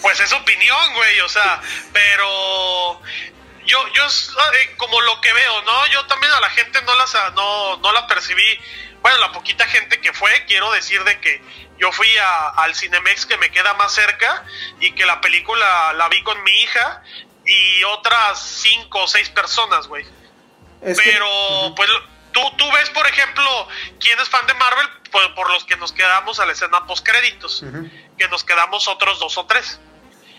Pues es opinión, güey, o sea, pero yo, yo eh, como lo que veo, ¿no? Yo también a la gente no la, sa- no, no la percibí, bueno, la poquita gente que fue, quiero decir de que yo fui a- al Cinemex que me queda más cerca y que la película la vi con mi hija y otras cinco o seis personas, güey. Es que- Pero, pues, tú, tú ves, por ejemplo, quién es fan de Marvel, pues, por los que nos quedamos a la escena post créditos, que nos quedamos otros dos o tres.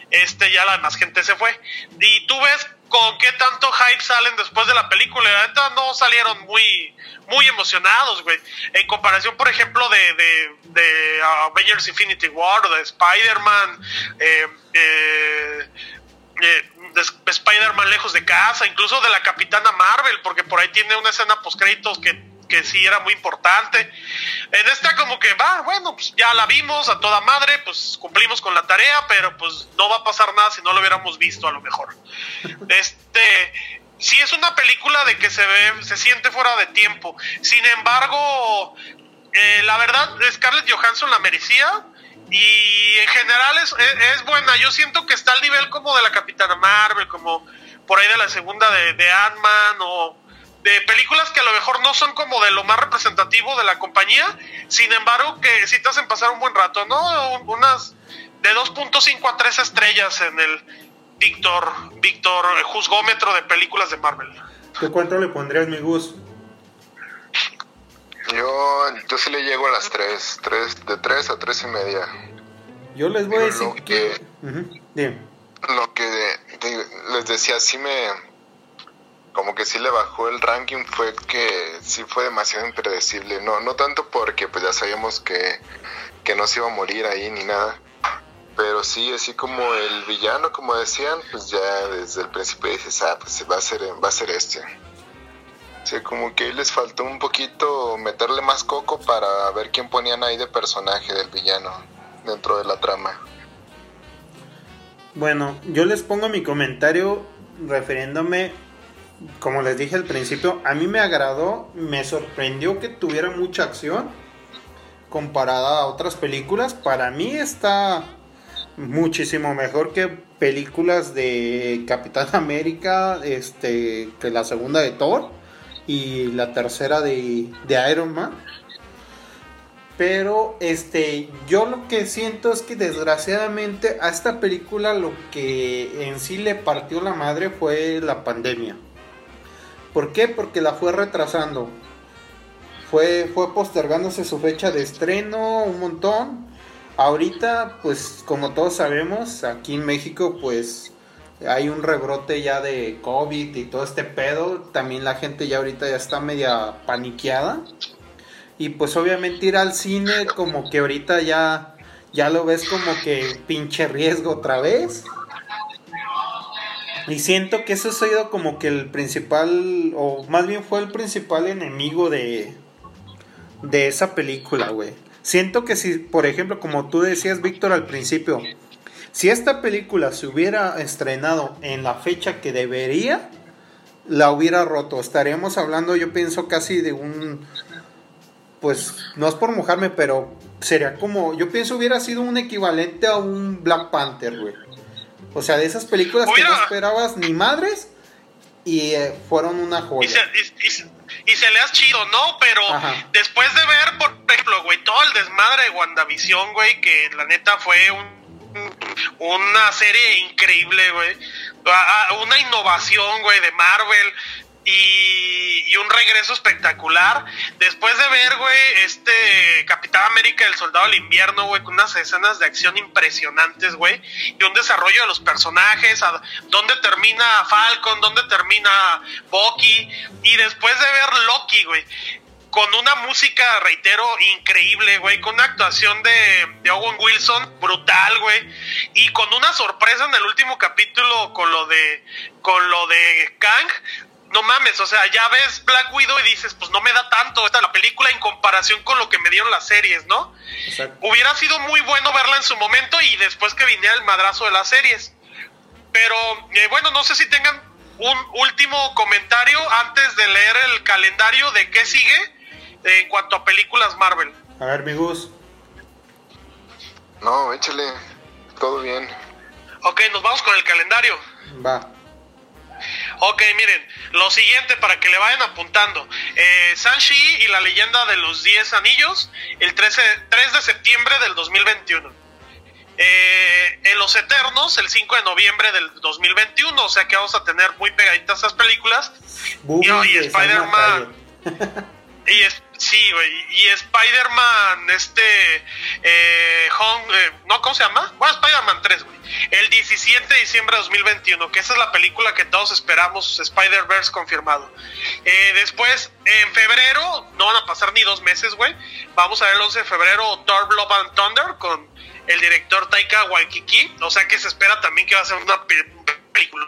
Este, ya la demás gente se fue. Y tú ves con qué tanto hype salen después de la película. La neta no salieron muy, muy emocionados, güey. En comparación, por ejemplo, de, de, de Avengers Infinity War de Spider-Man, eh, eh, eh, de Sp- Spider-Man lejos de casa, incluso de la Capitana Marvel, porque por ahí tiene una escena post créditos que, que sí era muy importante. En esta como que va, bueno, pues ya la vimos a toda madre, pues cumplimos con la tarea, pero pues no va a pasar nada si no lo hubiéramos visto a lo mejor. Este, sí es una película de que se ve, se siente fuera de tiempo. Sin embargo, eh, la verdad, Scarlett Johansson la merecía. Y en general es, es, buena. Yo siento que está al nivel como de la Capitana Marvel, como por ahí de la segunda de, de Ant-Man o de películas que a lo mejor no son como de lo más representativo de la compañía. Sin embargo, que sí te hacen pasar un buen rato, ¿no? Un- Unas de 2.5 a 3 estrellas en el Víctor, Víctor eh, Juzgómetro de películas de Marvel. ¿Tú cuánto le pondrías, mi Gus? Yo, yo sí le llego a las 3, tres de 3 a 3 y media. Yo les voy a decir lo que... Lo que les decía, sí me... Como que sí le bajó el ranking fue que sí fue demasiado impredecible. No, no tanto porque pues ya sabíamos que, que no se iba a morir ahí ni nada. Pero sí, así como el villano, como decían, pues ya desde el principio dices, ah, pues va a ser, va a ser este. Sí, como que les faltó un poquito meterle más coco para ver quién ponían ahí de personaje del villano dentro de la trama. Bueno, yo les pongo mi comentario refiriéndome, como les dije al principio, a mí me agradó, me sorprendió que tuviera mucha acción comparada a otras películas. Para mí está muchísimo mejor que películas de Capitán América, este, que la segunda de Thor y la tercera de, de Iron Man. Pero este, yo lo que siento es que desgraciadamente a esta película lo que en sí le partió la madre fue la pandemia. ¿Por qué? Porque la fue retrasando. Fue, fue postergándose su fecha de estreno un montón. Ahorita, pues como todos sabemos, aquí en México, pues hay un rebrote ya de COVID y todo este pedo. También la gente ya ahorita ya está media paniqueada. Y pues obviamente ir al cine como que ahorita ya, ya lo ves como que pinche riesgo otra vez. Y siento que eso ha sido como que el principal, o más bien fue el principal enemigo de, de esa película, güey. Siento que si, por ejemplo, como tú decías, Víctor, al principio, si esta película se hubiera estrenado en la fecha que debería, la hubiera roto. Estaríamos hablando, yo pienso, casi de un... Pues no es por mojarme, pero sería como... Yo pienso hubiera sido un equivalente a un Black Panther, güey. O sea, de esas películas que no esperabas ni madres y eh, fueron una joya. Y se, y, se le has chido, ¿no? Pero después de ver, por ejemplo, güey, todo el desmadre de WandaVision, güey, que la neta fue un una serie increíble, güey. Una innovación, güey, de Marvel. Y, un regreso espectacular. Después de ver, güey, este Capitán América, el Soldado del Invierno, güey, con unas escenas de acción impresionantes, güey, y un desarrollo de los personajes, a dónde termina Falcon, dónde termina Bucky, y después de ver Loki, güey, con una música, reitero, increíble, güey, con una actuación de, de Owen Wilson brutal, güey, y con una sorpresa en el último capítulo con lo de con lo de Kang. No mames, o sea, ya ves Black Widow y dices, pues no me da tanto esta la película en comparación con lo que me dieron las series, ¿no? Hubiera sido muy bueno verla en su momento y después que viniera el madrazo de las series. Pero eh, bueno, no sé si tengan un último comentario antes de leer el calendario de qué sigue en cuanto a películas Marvel. A ver, mi Gus. No, échale. Todo bien. Ok, nos vamos con el calendario. Va. Ok, miren, lo siguiente para que le vayan apuntando. Eh, Sanshi y la leyenda de los 10 anillos, el 13, 3 de septiembre del 2021. Eh, en Los Eternos, el 5 de noviembre del 2021, o sea que vamos a tener muy pegaditas esas películas. y, y Spider-Man. y, es, Sí, güey. Y Spider-Man, este. Eh, eh, ¿No? ¿Cómo se llama? Bueno, Spider-Man 3, güey. El 17 de diciembre de 2021, que esa es la película que todos esperamos, Spider-Verse confirmado. Eh, después, en febrero, no van a pasar ni dos meses, güey. Vamos a ver el 11 de febrero Thor Love and Thunder con el director Taika Waikiki. O sea que se espera también que va a ser una película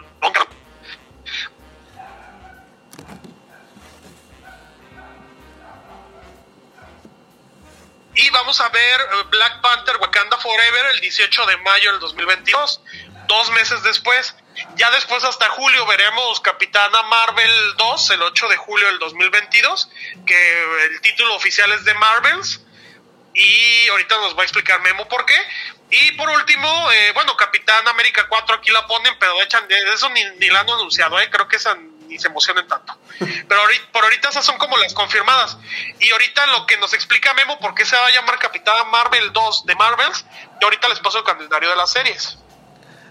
Y vamos a ver eh, Black Panther Wakanda Forever el 18 de mayo del 2022, dos meses después. Ya después hasta julio veremos Capitana Marvel 2, el 8 de julio del 2022, que el título oficial es de Marvels. Y ahorita nos va a explicar Memo por qué. Y por último, eh, bueno, Capitán América 4 aquí la ponen, pero echan, eso ni, ni la han anunciado, ¿eh? creo que esa ni se emocionen tanto. Pero por ahorita esas son como las confirmadas. Y ahorita lo que nos explica Memo por qué se va a llamar Capitana Marvel 2 de Marvels, y ahorita les paso el calendario de las series.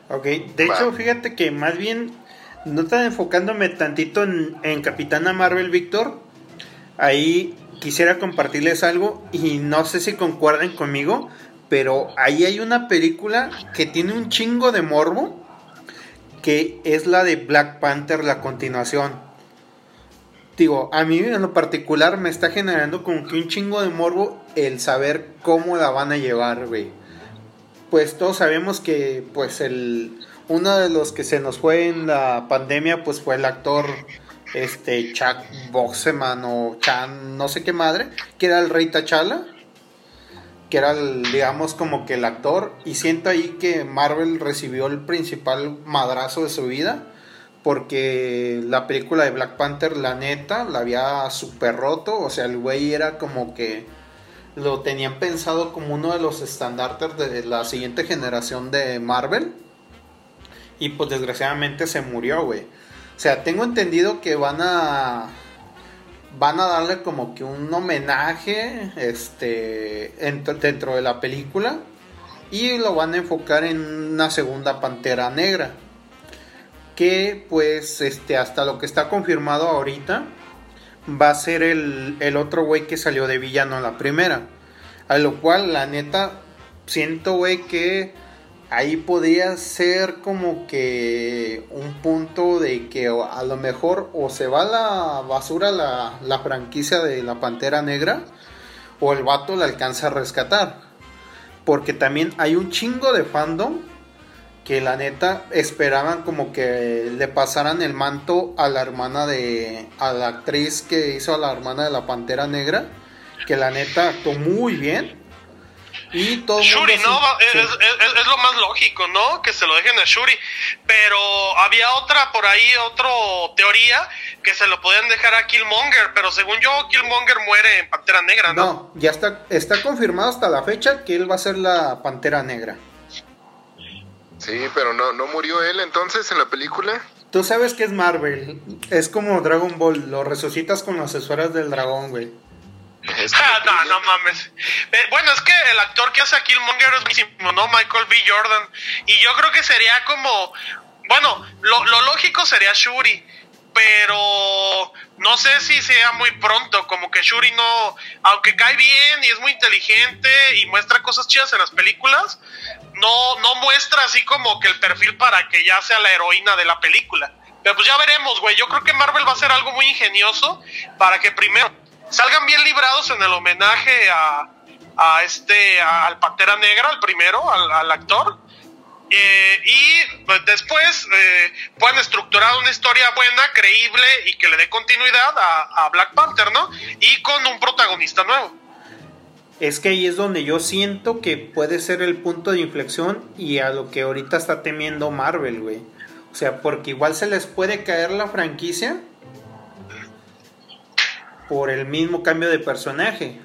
Ok, de hecho, fíjate que más bien no están enfocándome tantito en, en Capitana Marvel, Víctor. Ahí quisiera compartirles algo y no sé si concuerden conmigo, pero ahí hay una película que tiene un chingo de morbo que es la de Black Panther, la continuación. Digo, a mí en lo particular me está generando como que un chingo de morbo el saber cómo la van a llevar, güey. Pues todos sabemos que, pues, el. Uno de los que se nos fue en la pandemia, pues fue el actor, este, Chuck Boxeman o Chan, no sé qué madre, que era el rey T'Challa era, el, digamos, como que el actor. Y siento ahí que Marvel recibió el principal madrazo de su vida. Porque la película de Black Panther, la neta, la había super roto. O sea, el güey era como que lo tenían pensado como uno de los estandartes de la siguiente generación de Marvel. Y pues desgraciadamente se murió, güey. O sea, tengo entendido que van a van a darle como que un homenaje este dentro de la película y lo van a enfocar en una segunda Pantera Negra que pues este hasta lo que está confirmado ahorita va a ser el, el otro güey que salió de villano en la primera. A lo cual la neta siento güey que ahí podría ser como que un punto de que a lo mejor o se va a la basura la, franquicia de la Pantera Negra o el vato la alcanza a rescatar. Porque también hay un chingo de fandom que la neta esperaban como que le pasaran el manto a la hermana de a la actriz que hizo a la hermana de la Pantera Negra, que la neta actuó muy bien y todo Shuri, ¿no? Es, lo más lógico, ¿no? Que se lo dejen a Shuri. Pero había otra por ahí, otra teoría, que se lo podían dejar a Killmonger. Pero según yo, Killmonger muere en Pantera Negra, ¿no? No, ya está, está confirmado hasta la fecha que él va a ser la Pantera Negra. Sí, pero no, no murió él entonces en la película. Tú sabes que es Marvel. Es como Dragon Ball. Lo resucitas con las esferas del dragón, güey. Ah, no, no mames. Eh, bueno, es que el actor que hace a Killmonger es mismo, ¿no? Michael B. Jordan. Y yo creo que sería como. Bueno, lo, lógico sería Shuri. Pero no sé si sea muy pronto. Como que Shuri no. Aunque cae bien y es muy inteligente y muestra cosas chidas en las películas. No, no muestra así como que el perfil para que ya sea la heroína de la película. Pero pues ya veremos, güey. Yo creo que Marvel va a hacer algo muy ingenioso para que primero salgan bien librados en el homenaje a, a este, al Pantera Negra, al primero, al, actor. Eh, y pues, después eh, puedan estructurar una historia buena, creíble y que le dé continuidad a, a, Black Panther, ¿no? Y con un protagonista nuevo. Es que ahí es donde yo siento que puede ser el punto de inflexión y a lo que ahorita está temiendo Marvel, güey. O sea, porque igual se les puede caer la franquicia por el mismo cambio de personaje.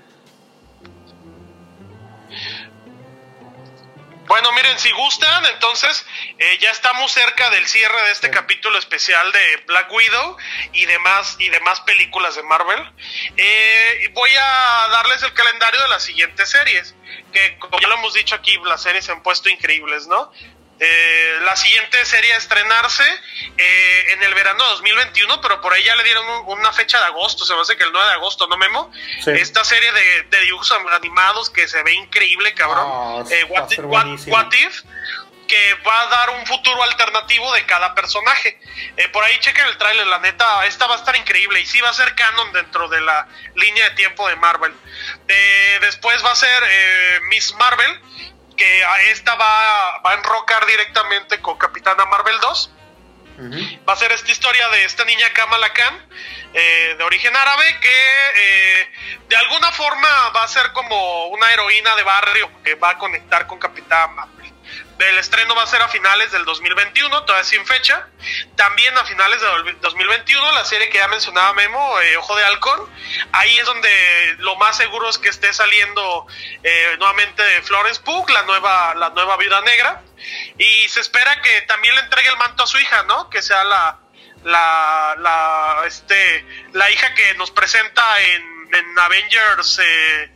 Bueno, miren, si gustan, entonces eh, ya estamos cerca del cierre de este capítulo especial de Black Widow y demás y demás películas de Marvel. Eh, voy a darles el calendario de las siguientes series, que como ya lo hemos dicho aquí, las series se han puesto increíbles, ¿no? Eh, la siguiente serie a estrenarse eh, en el verano de 2021, pero por ahí ya le dieron una fecha de agosto, se me hace que el 9 de agosto, ¿no, Memo? Esta serie de, dibujos animados que se ve increíble, cabrón. Eh, what, If, que va a dar un futuro alternativo de cada personaje. por ahí chequen el tráiler, la neta, esta va a estar increíble y sí va a ser canon dentro de la línea de tiempo de Marvel. después va a ser Miss Marvel, que esta va, a enrocar directamente con Capitana Marvel 2. Va a ser esta historia de esta niña Kamala Khan, eh, de origen árabe, que eh, de alguna forma va a ser como una heroína de barrio que va a conectar con Capitana Marvel. El estreno va a ser a finales del 2021, todavía sin fecha. También a finales del 2021, la serie que ya mencionaba Memo, eh, Ojo de Halcón. Ahí es donde lo más seguro es que esté saliendo eh, nuevamente Florence Pugh, la nueva, la nueva viuda negra. Y se espera que también le entregue el manto a su hija, ¿no? Que sea la, la, la, este, la hija que nos presenta en, en Avengers. Eh,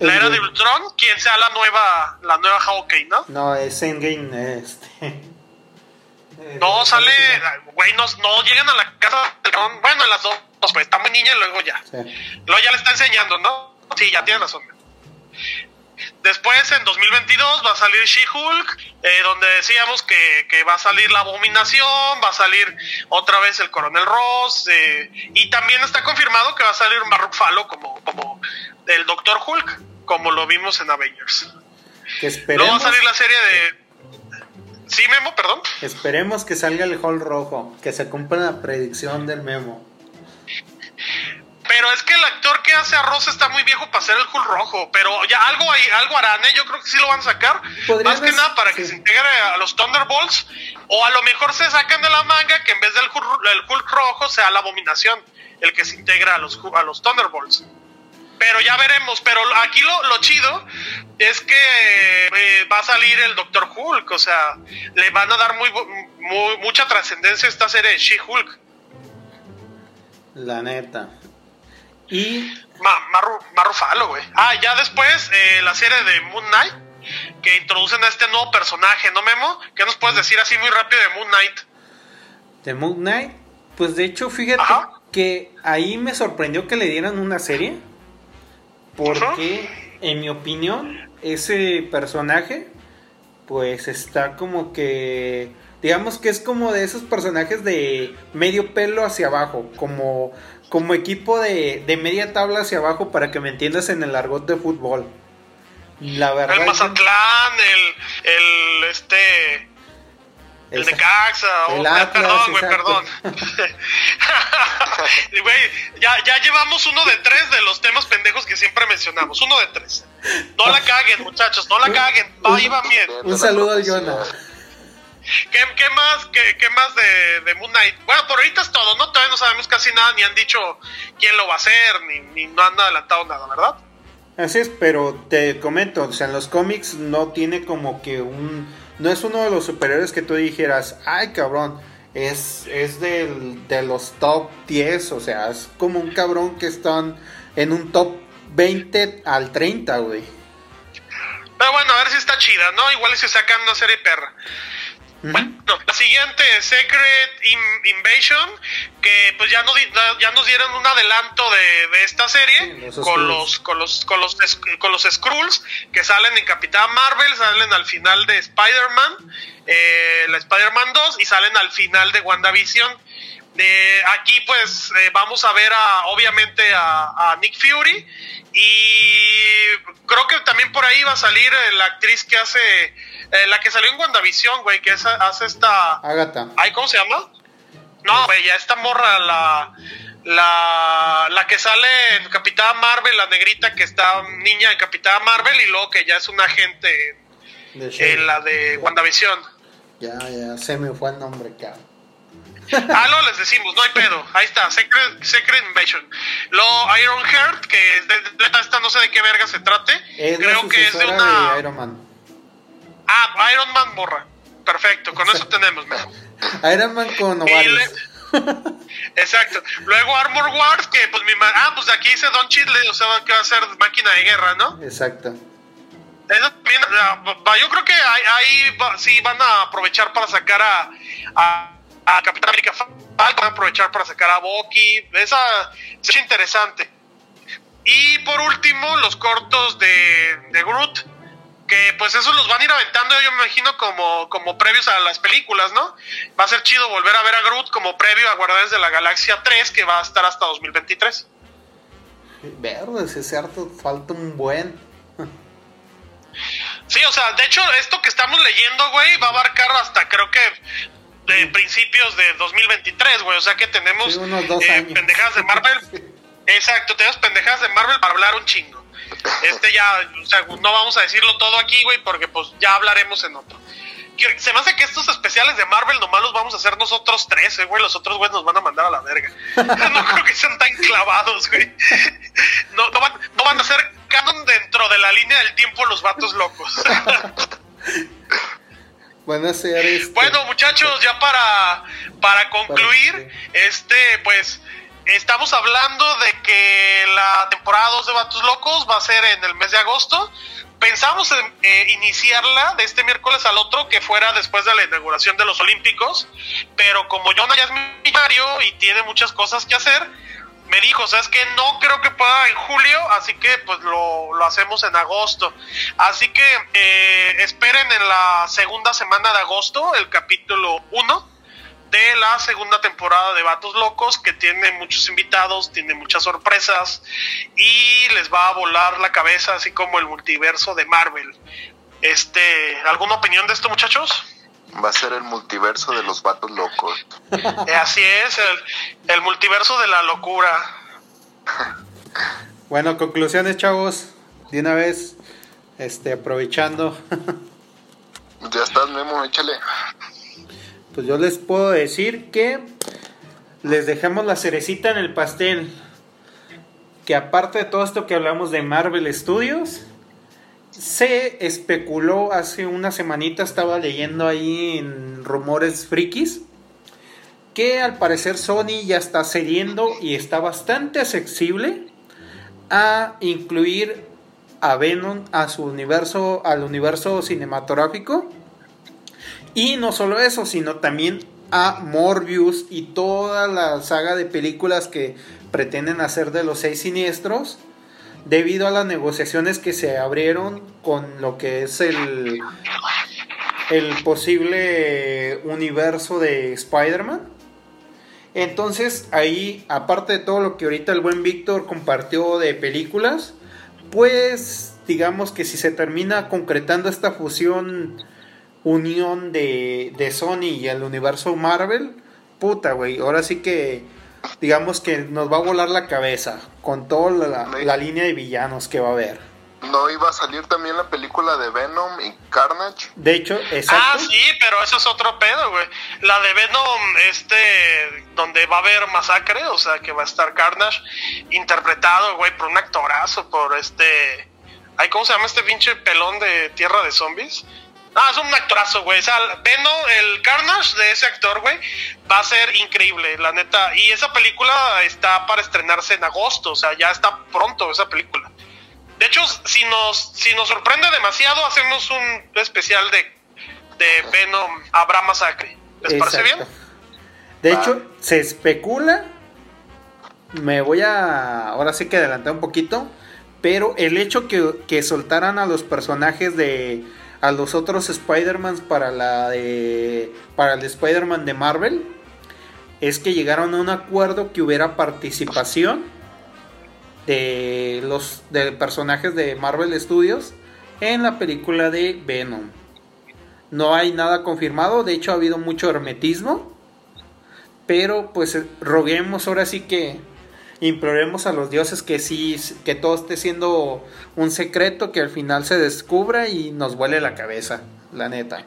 la era de Ultron, quien sea la nueva, la nueva Hawkeye, ¿no? No, es Endgame, este. No, sale, güey, no, no llegan a la casa bueno, en las dos, pues está muy niña y luego ya. Luego ya le está enseñando, ¿no? Sí, ya tiene razón. Después, en 2022, va a salir She-Hulk, eh, donde decíamos que, que, va a salir la Abominación, va a salir otra vez el Coronel Ross, eh, y también está confirmado que va a salir Mark Falo como, como el Doctor Hulk, como lo vimos en Avengers. Luego va a salir la serie de... Sí, Memo, perdón. Esperemos que salga el Hulk rojo, que se cumpla la predicción del Memo. Pero es que el actor que hace a Ross está muy viejo para ser el Hulk rojo. Pero ya algo hay, algo harán, ¿eh? Yo creo que sí lo van a sacar. Más que nada para que se integre a los Thunderbolts. O a lo mejor se sacan de la manga que en vez del Hulk, rojo sea la abominación. El que se integra a los, a los Thunderbolts. Pero ya veremos. Pero aquí lo, chido es que eh, va a salir el Doctor Hulk. O sea, le van a dar muy, muy mucha trascendencia a esta serie de She-Hulk. La neta. Y. Marufalo, güey. Ah, ya después eh, la serie de Moon Knight, que introducen a este nuevo personaje, ¿no, Memo? ¿Qué nos puedes decir así muy rápido de Moon Knight? De Moon Knight, pues de hecho, fíjate que ahí me sorprendió que le dieran una serie. Porque, en mi opinión, ese personaje, pues está como que digamos que es como de esos personajes de medio pelo hacia abajo, como, como equipo de, de media tabla hacia abajo para que me entiendas en el argot de fútbol. La verdad. El Mazatlán, el, el este. El de Caxa, el perdón, güey, perdón. Güey, ya, ya llevamos uno de tres de los temas pendejos que siempre mencionamos. Uno de tres. No la caguen, muchachos, no la caguen. Ahí va bien. Un saludo al Jonah. ¿Qué, qué más, qué, qué más de, de, Moon Knight? Bueno, por ahorita es todo, ¿no? Todavía no sabemos casi nada, ni han dicho quién lo va a hacer, ni, ni no han adelantado nada, ¿verdad? Así es, pero te comento, o sea, en los cómics no tiene como que un... No es uno de los superiores que tú dijeras, ay cabrón, es, es del, de los top 10, o sea, es como un cabrón que están en un top 20 al 30, güey. Pero bueno, a ver si está chida, ¿no? Igual si sacan una serie perra. Bueno, la siguiente es Secret Invasion, que pues ya, no, ya nos dieron un adelanto de, esta serie con, los, con, los, con, los, con los Skrulls que salen en Capitán Marvel, salen al final de Spider-Man, eh, la Spider-Man 2 y salen al final de WandaVision. Eh, aquí pues eh, vamos a ver a, obviamente a, a, Nick Fury y creo que también por ahí va a salir la actriz que hace eh, la que salió en WandaVision, güey, que hace esta. Agatha. ¿Ay, cómo se llama? No, güey, ya esta morra, la. La, la que sale en Capitán Marvel, la negrita que está niña en Capitán Marvel y luego que ya es una agente en la de WandaVision. Ya, ya, se me fue el nombre, cabrón. ah, no, les decimos, no hay pedo. Ahí está, Secret, Secret Invasion. Lo Iron Heart, que es de, esta no sé de qué verga se trate. Creo que es de una. Iron Man. Ah, Iron Man borra. Perfecto, con eso tenemos, Iron Man con ovarios. Exacto. Luego Armor Wars, que pues mi ah, pues aquí dice Don Chidley, o sea, que va a ser máquina de guerra, ¿no? Exacto. Eso también, yo creo que ahí, sí van a aprovechar para sacar a, a, Capitán América van a aprovechar para sacar a Bucky, esa es interesante. Y por último, los cortos de, de Groot que pues eso los van a ir aventando, yo me imagino, como, como previos a las películas, ¿no? Va a ser chido volver a ver a Groot como previo a Guardianes de la Galaxia 3, que va a estar hasta 2023. Verde, si es cierto, falta un buen. sí, o sea, de hecho, esto que estamos leyendo, güey, va a abarcar hasta creo que de principios de 2023, güey. O sea que tenemos eh, pendejadas de Marvel. Exacto, tenemos pendejadas de Marvel para hablar un chingo. Este ya, o sea, no vamos a decirlo todo aquí, güey, porque pues ya hablaremos en otro. Se me hace que estos especiales de Marvel nomás los vamos a hacer nosotros tres, eh, güey. Los otros güey nos van a mandar a la verga. no creo que sean tan clavados, güey. No, no, van, no van a ser canon dentro de la línea del tiempo los vatos locos. Este, Bueno, muchachos, ya para, para concluir, este, pues estamos hablando de que la temporada 2 de Vatos Locos va a ser en el mes de agosto. Pensamos en eh, iniciarla de este miércoles al otro, que fuera después de la inauguración de los Olímpicos, pero como Jonah ya es millonario y tiene muchas cosas que hacer, me dijo, sabes que no creo que pueda en julio, así que pues lo, lo hacemos en agosto. Así que eh, esperen en la segunda semana de agosto el capítulo 1 de la segunda temporada de Vatos Locos, que tiene muchos invitados, tiene muchas sorpresas y les va a volar la cabeza, así como el multiverso de Marvel. Este, ¿alguna opinión de esto, muchachos? Va a ser el multiverso de los Vatos Locos. Eh, así es, el, el multiverso de la locura. bueno, conclusiones, chavos. De una vez, este, aprovechando. ya estás, Memo, échale pues yo les puedo decir que les dejamos la cerecita en el pastel. Que aparte de todo esto que hablamos de Marvel Studios, se especuló hace una semanita, estaba leyendo ahí en rumores frikis, que al parecer Sony ya está cediendo y está bastante accesible a incluir a Venom a su universo, al universo cinematográfico. Y no solo eso, sino también a Morbius y toda la saga de películas que pretenden hacer de los seis siniestros debido a las negociaciones que se abrieron con lo que es el, el posible universo de Spider-Man. Entonces ahí, aparte de todo lo que ahorita el buen Víctor compartió de películas, pues digamos que si se termina concretando esta fusión, unión de, de Sony y el universo Marvel, puta, güey, ahora sí que digamos que nos va a volar la cabeza con toda la, línea de villanos que va a haber. ¿No iba a salir también la película de Venom y Carnage? De hecho, exacto. Ah, sí, pero eso es otro pedo, güey. La de Venom, este, donde va a haber masacre, o sea, que va a estar Carnage, interpretado, güey, por un actorazo, por este... Ay, ¿Cómo se llama este pinche pelón de Tierra de Zombies? Ah, es un actorazo, güey. O sea, Venom, el Carnage de ese actor, güey, va a ser increíble, la neta. Y esa película está para estrenarse en agosto, o sea, ya está pronto esa película. De hecho, si nos, si nos sorprende demasiado, hacemos un especial de, de Venom Habrá Masacre. ¿Les parece bien? De hecho, se especula. Me voy a. Ahora sí que adelantar un poquito. Pero el hecho que, que soltaran a los personajes de a los otros Spider-Man para la de para el Spider-Man de Marvel es que llegaron a un acuerdo que hubiera participación de los de personajes de Marvel Studios en la película de Venom. No hay nada confirmado, de hecho ha habido mucho hermetismo, pero pues roguemos ahora sí que imploremos a los dioses que sí, que todo esté siendo un secreto, que al final se descubra y nos vuele la cabeza, la neta.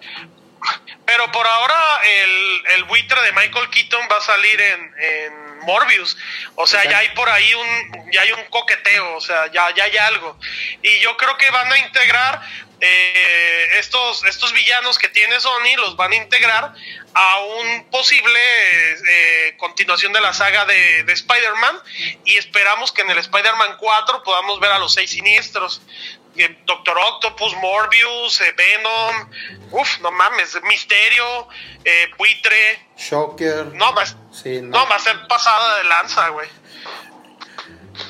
Pero por ahora el, el buitre de Michael Keaton va a salir en, en Morbius. O sea, ya hay por ahí un, ya hay un coqueteo, o sea, ya, ya hay algo. Y yo creo que van a integrar eh, estos, estos villanos que tiene Sony, los van a integrar a un posible eh, continuación de la saga de, de Spider-Man y esperamos que en el Spider-Man 4 podamos ver a los seis siniestros. Doctor Octopus, Morbius, eh, Venom, uff, no mames, Misterio, eh, Buitre. Shocker. No, va, no. va a ser pasada de lanza, güey.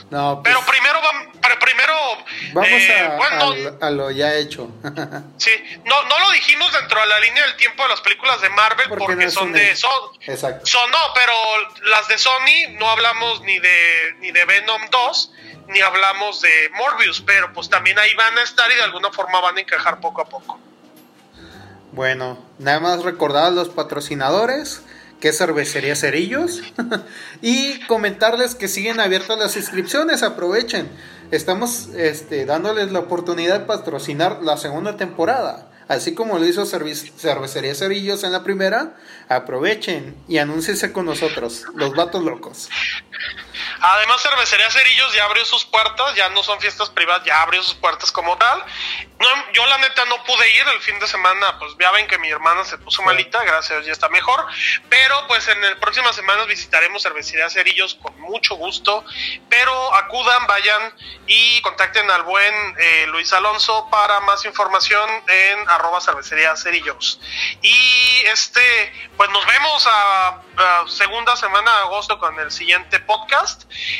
No, pues, pero primero pero primero vamos eh, a, lo ya hecho. sí, no, no lo dijimos dentro de la línea del tiempo de las películas de Marvel porque, son de Sony. Exacto. Son no, pero las de Sony no hablamos ni de ni de Venom 2 ni hablamos de Morbius, pero pues también ahí van a estar y de alguna forma van a encajar poco a poco. Bueno, nada más recordar a los patrocinadores que Cervecería Cerillos. y comentarles que siguen abiertas las inscripciones, aprovechen. Estamos este, dándoles la oportunidad de patrocinar la segunda temporada. Así como lo hizo Cervecería Cerillos en la primera, aprovechen y anúnciense con nosotros, los vatos locos. Además, Cervecería Cerillos ya abrió sus puertas, ya no son fiestas privadas, ya abrió sus puertas como tal. No, yo la neta no pude ir el fin de semana, pues ya ven que mi hermana se puso malita, gracias a Dios ya está mejor. Pero pues en las próximas semanas visitaremos Cervecería Cerillos con mucho gusto. Pero acudan, vayan y contacten al buen eh, Luis Alonso para más información en arroba cervecería Cerillos. Y este, pues nos vemos a, a segunda semana de agosto con el siguiente podcast.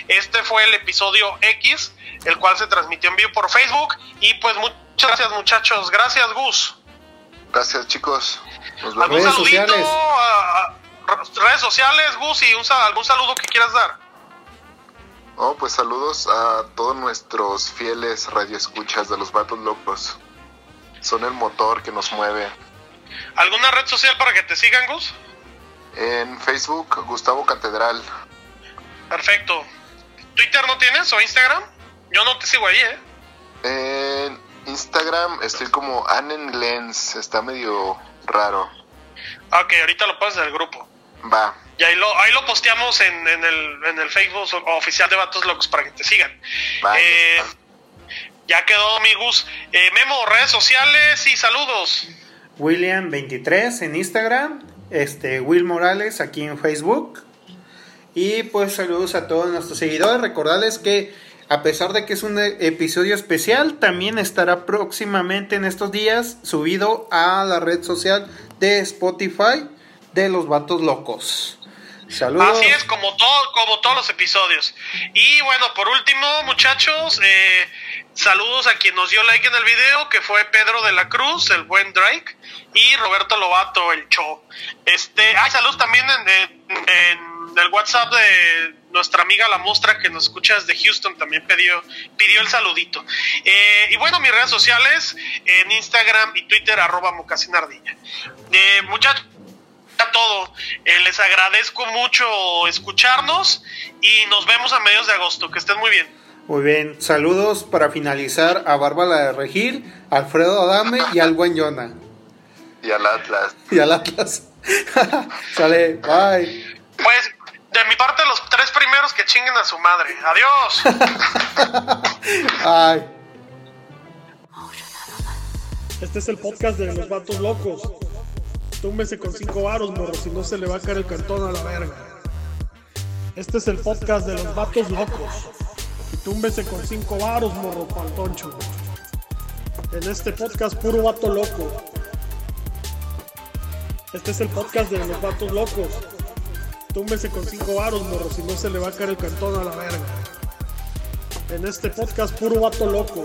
Este fue el episodio X, el cual se transmitió en vivo por Facebook. Y pues muchas gracias muchachos. Gracias Gus. Gracias chicos. Nos vemos. ¿Algún redes sociales. redes sociales, Gus, y un, algún saludo que quieras dar. Oh, pues saludos a todos nuestros fieles radioescuchas de los Vatos Locos. Son el motor que nos mueve. ¿Alguna red social para que te sigan, Gus? En Facebook, Gustavo Catedral. Perfecto. ¿Twitter no tienes o Instagram? Yo no te sigo ahí, ¿eh? En Instagram estoy como Lens. está medio raro. Ok, ahorita lo pones en el grupo. Va. Y ahí lo, ahí lo posteamos en, el, en el Facebook oficial de Vatos Locos para que te sigan. Eh, ya quedó, amigos. Eh, Memo, redes sociales y saludos. William23 en Instagram, este Will Morales aquí en Facebook. Y pues saludos a todos nuestros seguidores. Recordarles que a pesar de que es un episodio especial, también estará próximamente en estos días subido a la red social de Spotify de los vatos locos. Saludos. Así es, como, todo, como todos los episodios. Y bueno, por último, muchachos, eh, saludos a quien nos dio like en el video, que fue Pedro de la Cruz, el buen Drake, y Roberto Lobato, el show. Este, hay saludos también en, en, el WhatsApp de nuestra amiga La Mostra, que nos escucha desde Houston, también pidió, pidió el saludito. Eh, y bueno, mis redes sociales, en Instagram y Twitter, arroba mocasinardilla. Eh, muchachos todo. Eh, les agradezco mucho escucharnos y nos vemos a mediados de agosto. Que estén muy bien. Muy bien, saludos para finalizar a Bárbara de Regil, Alfredo Adame y al buen Yona. Y al Atlas. Y al Atlas. Sale, bye. Pues de mi parte los tres primeros que chinguen a su madre. Adiós. Ay. Este es el podcast de los vatos locos. Túmbese con cinco varos, morro, si no se le va a caer el cantón a la verga. Este es el podcast de los vatos locos. Y túmbese con cinco varos, morro, pantoncho. En este podcast puro vato loco. Este es el podcast de los vatos locos. Túmbese con cinco varos, morro, si no se le va a caer el cantón a la verga. En este podcast puro vato loco.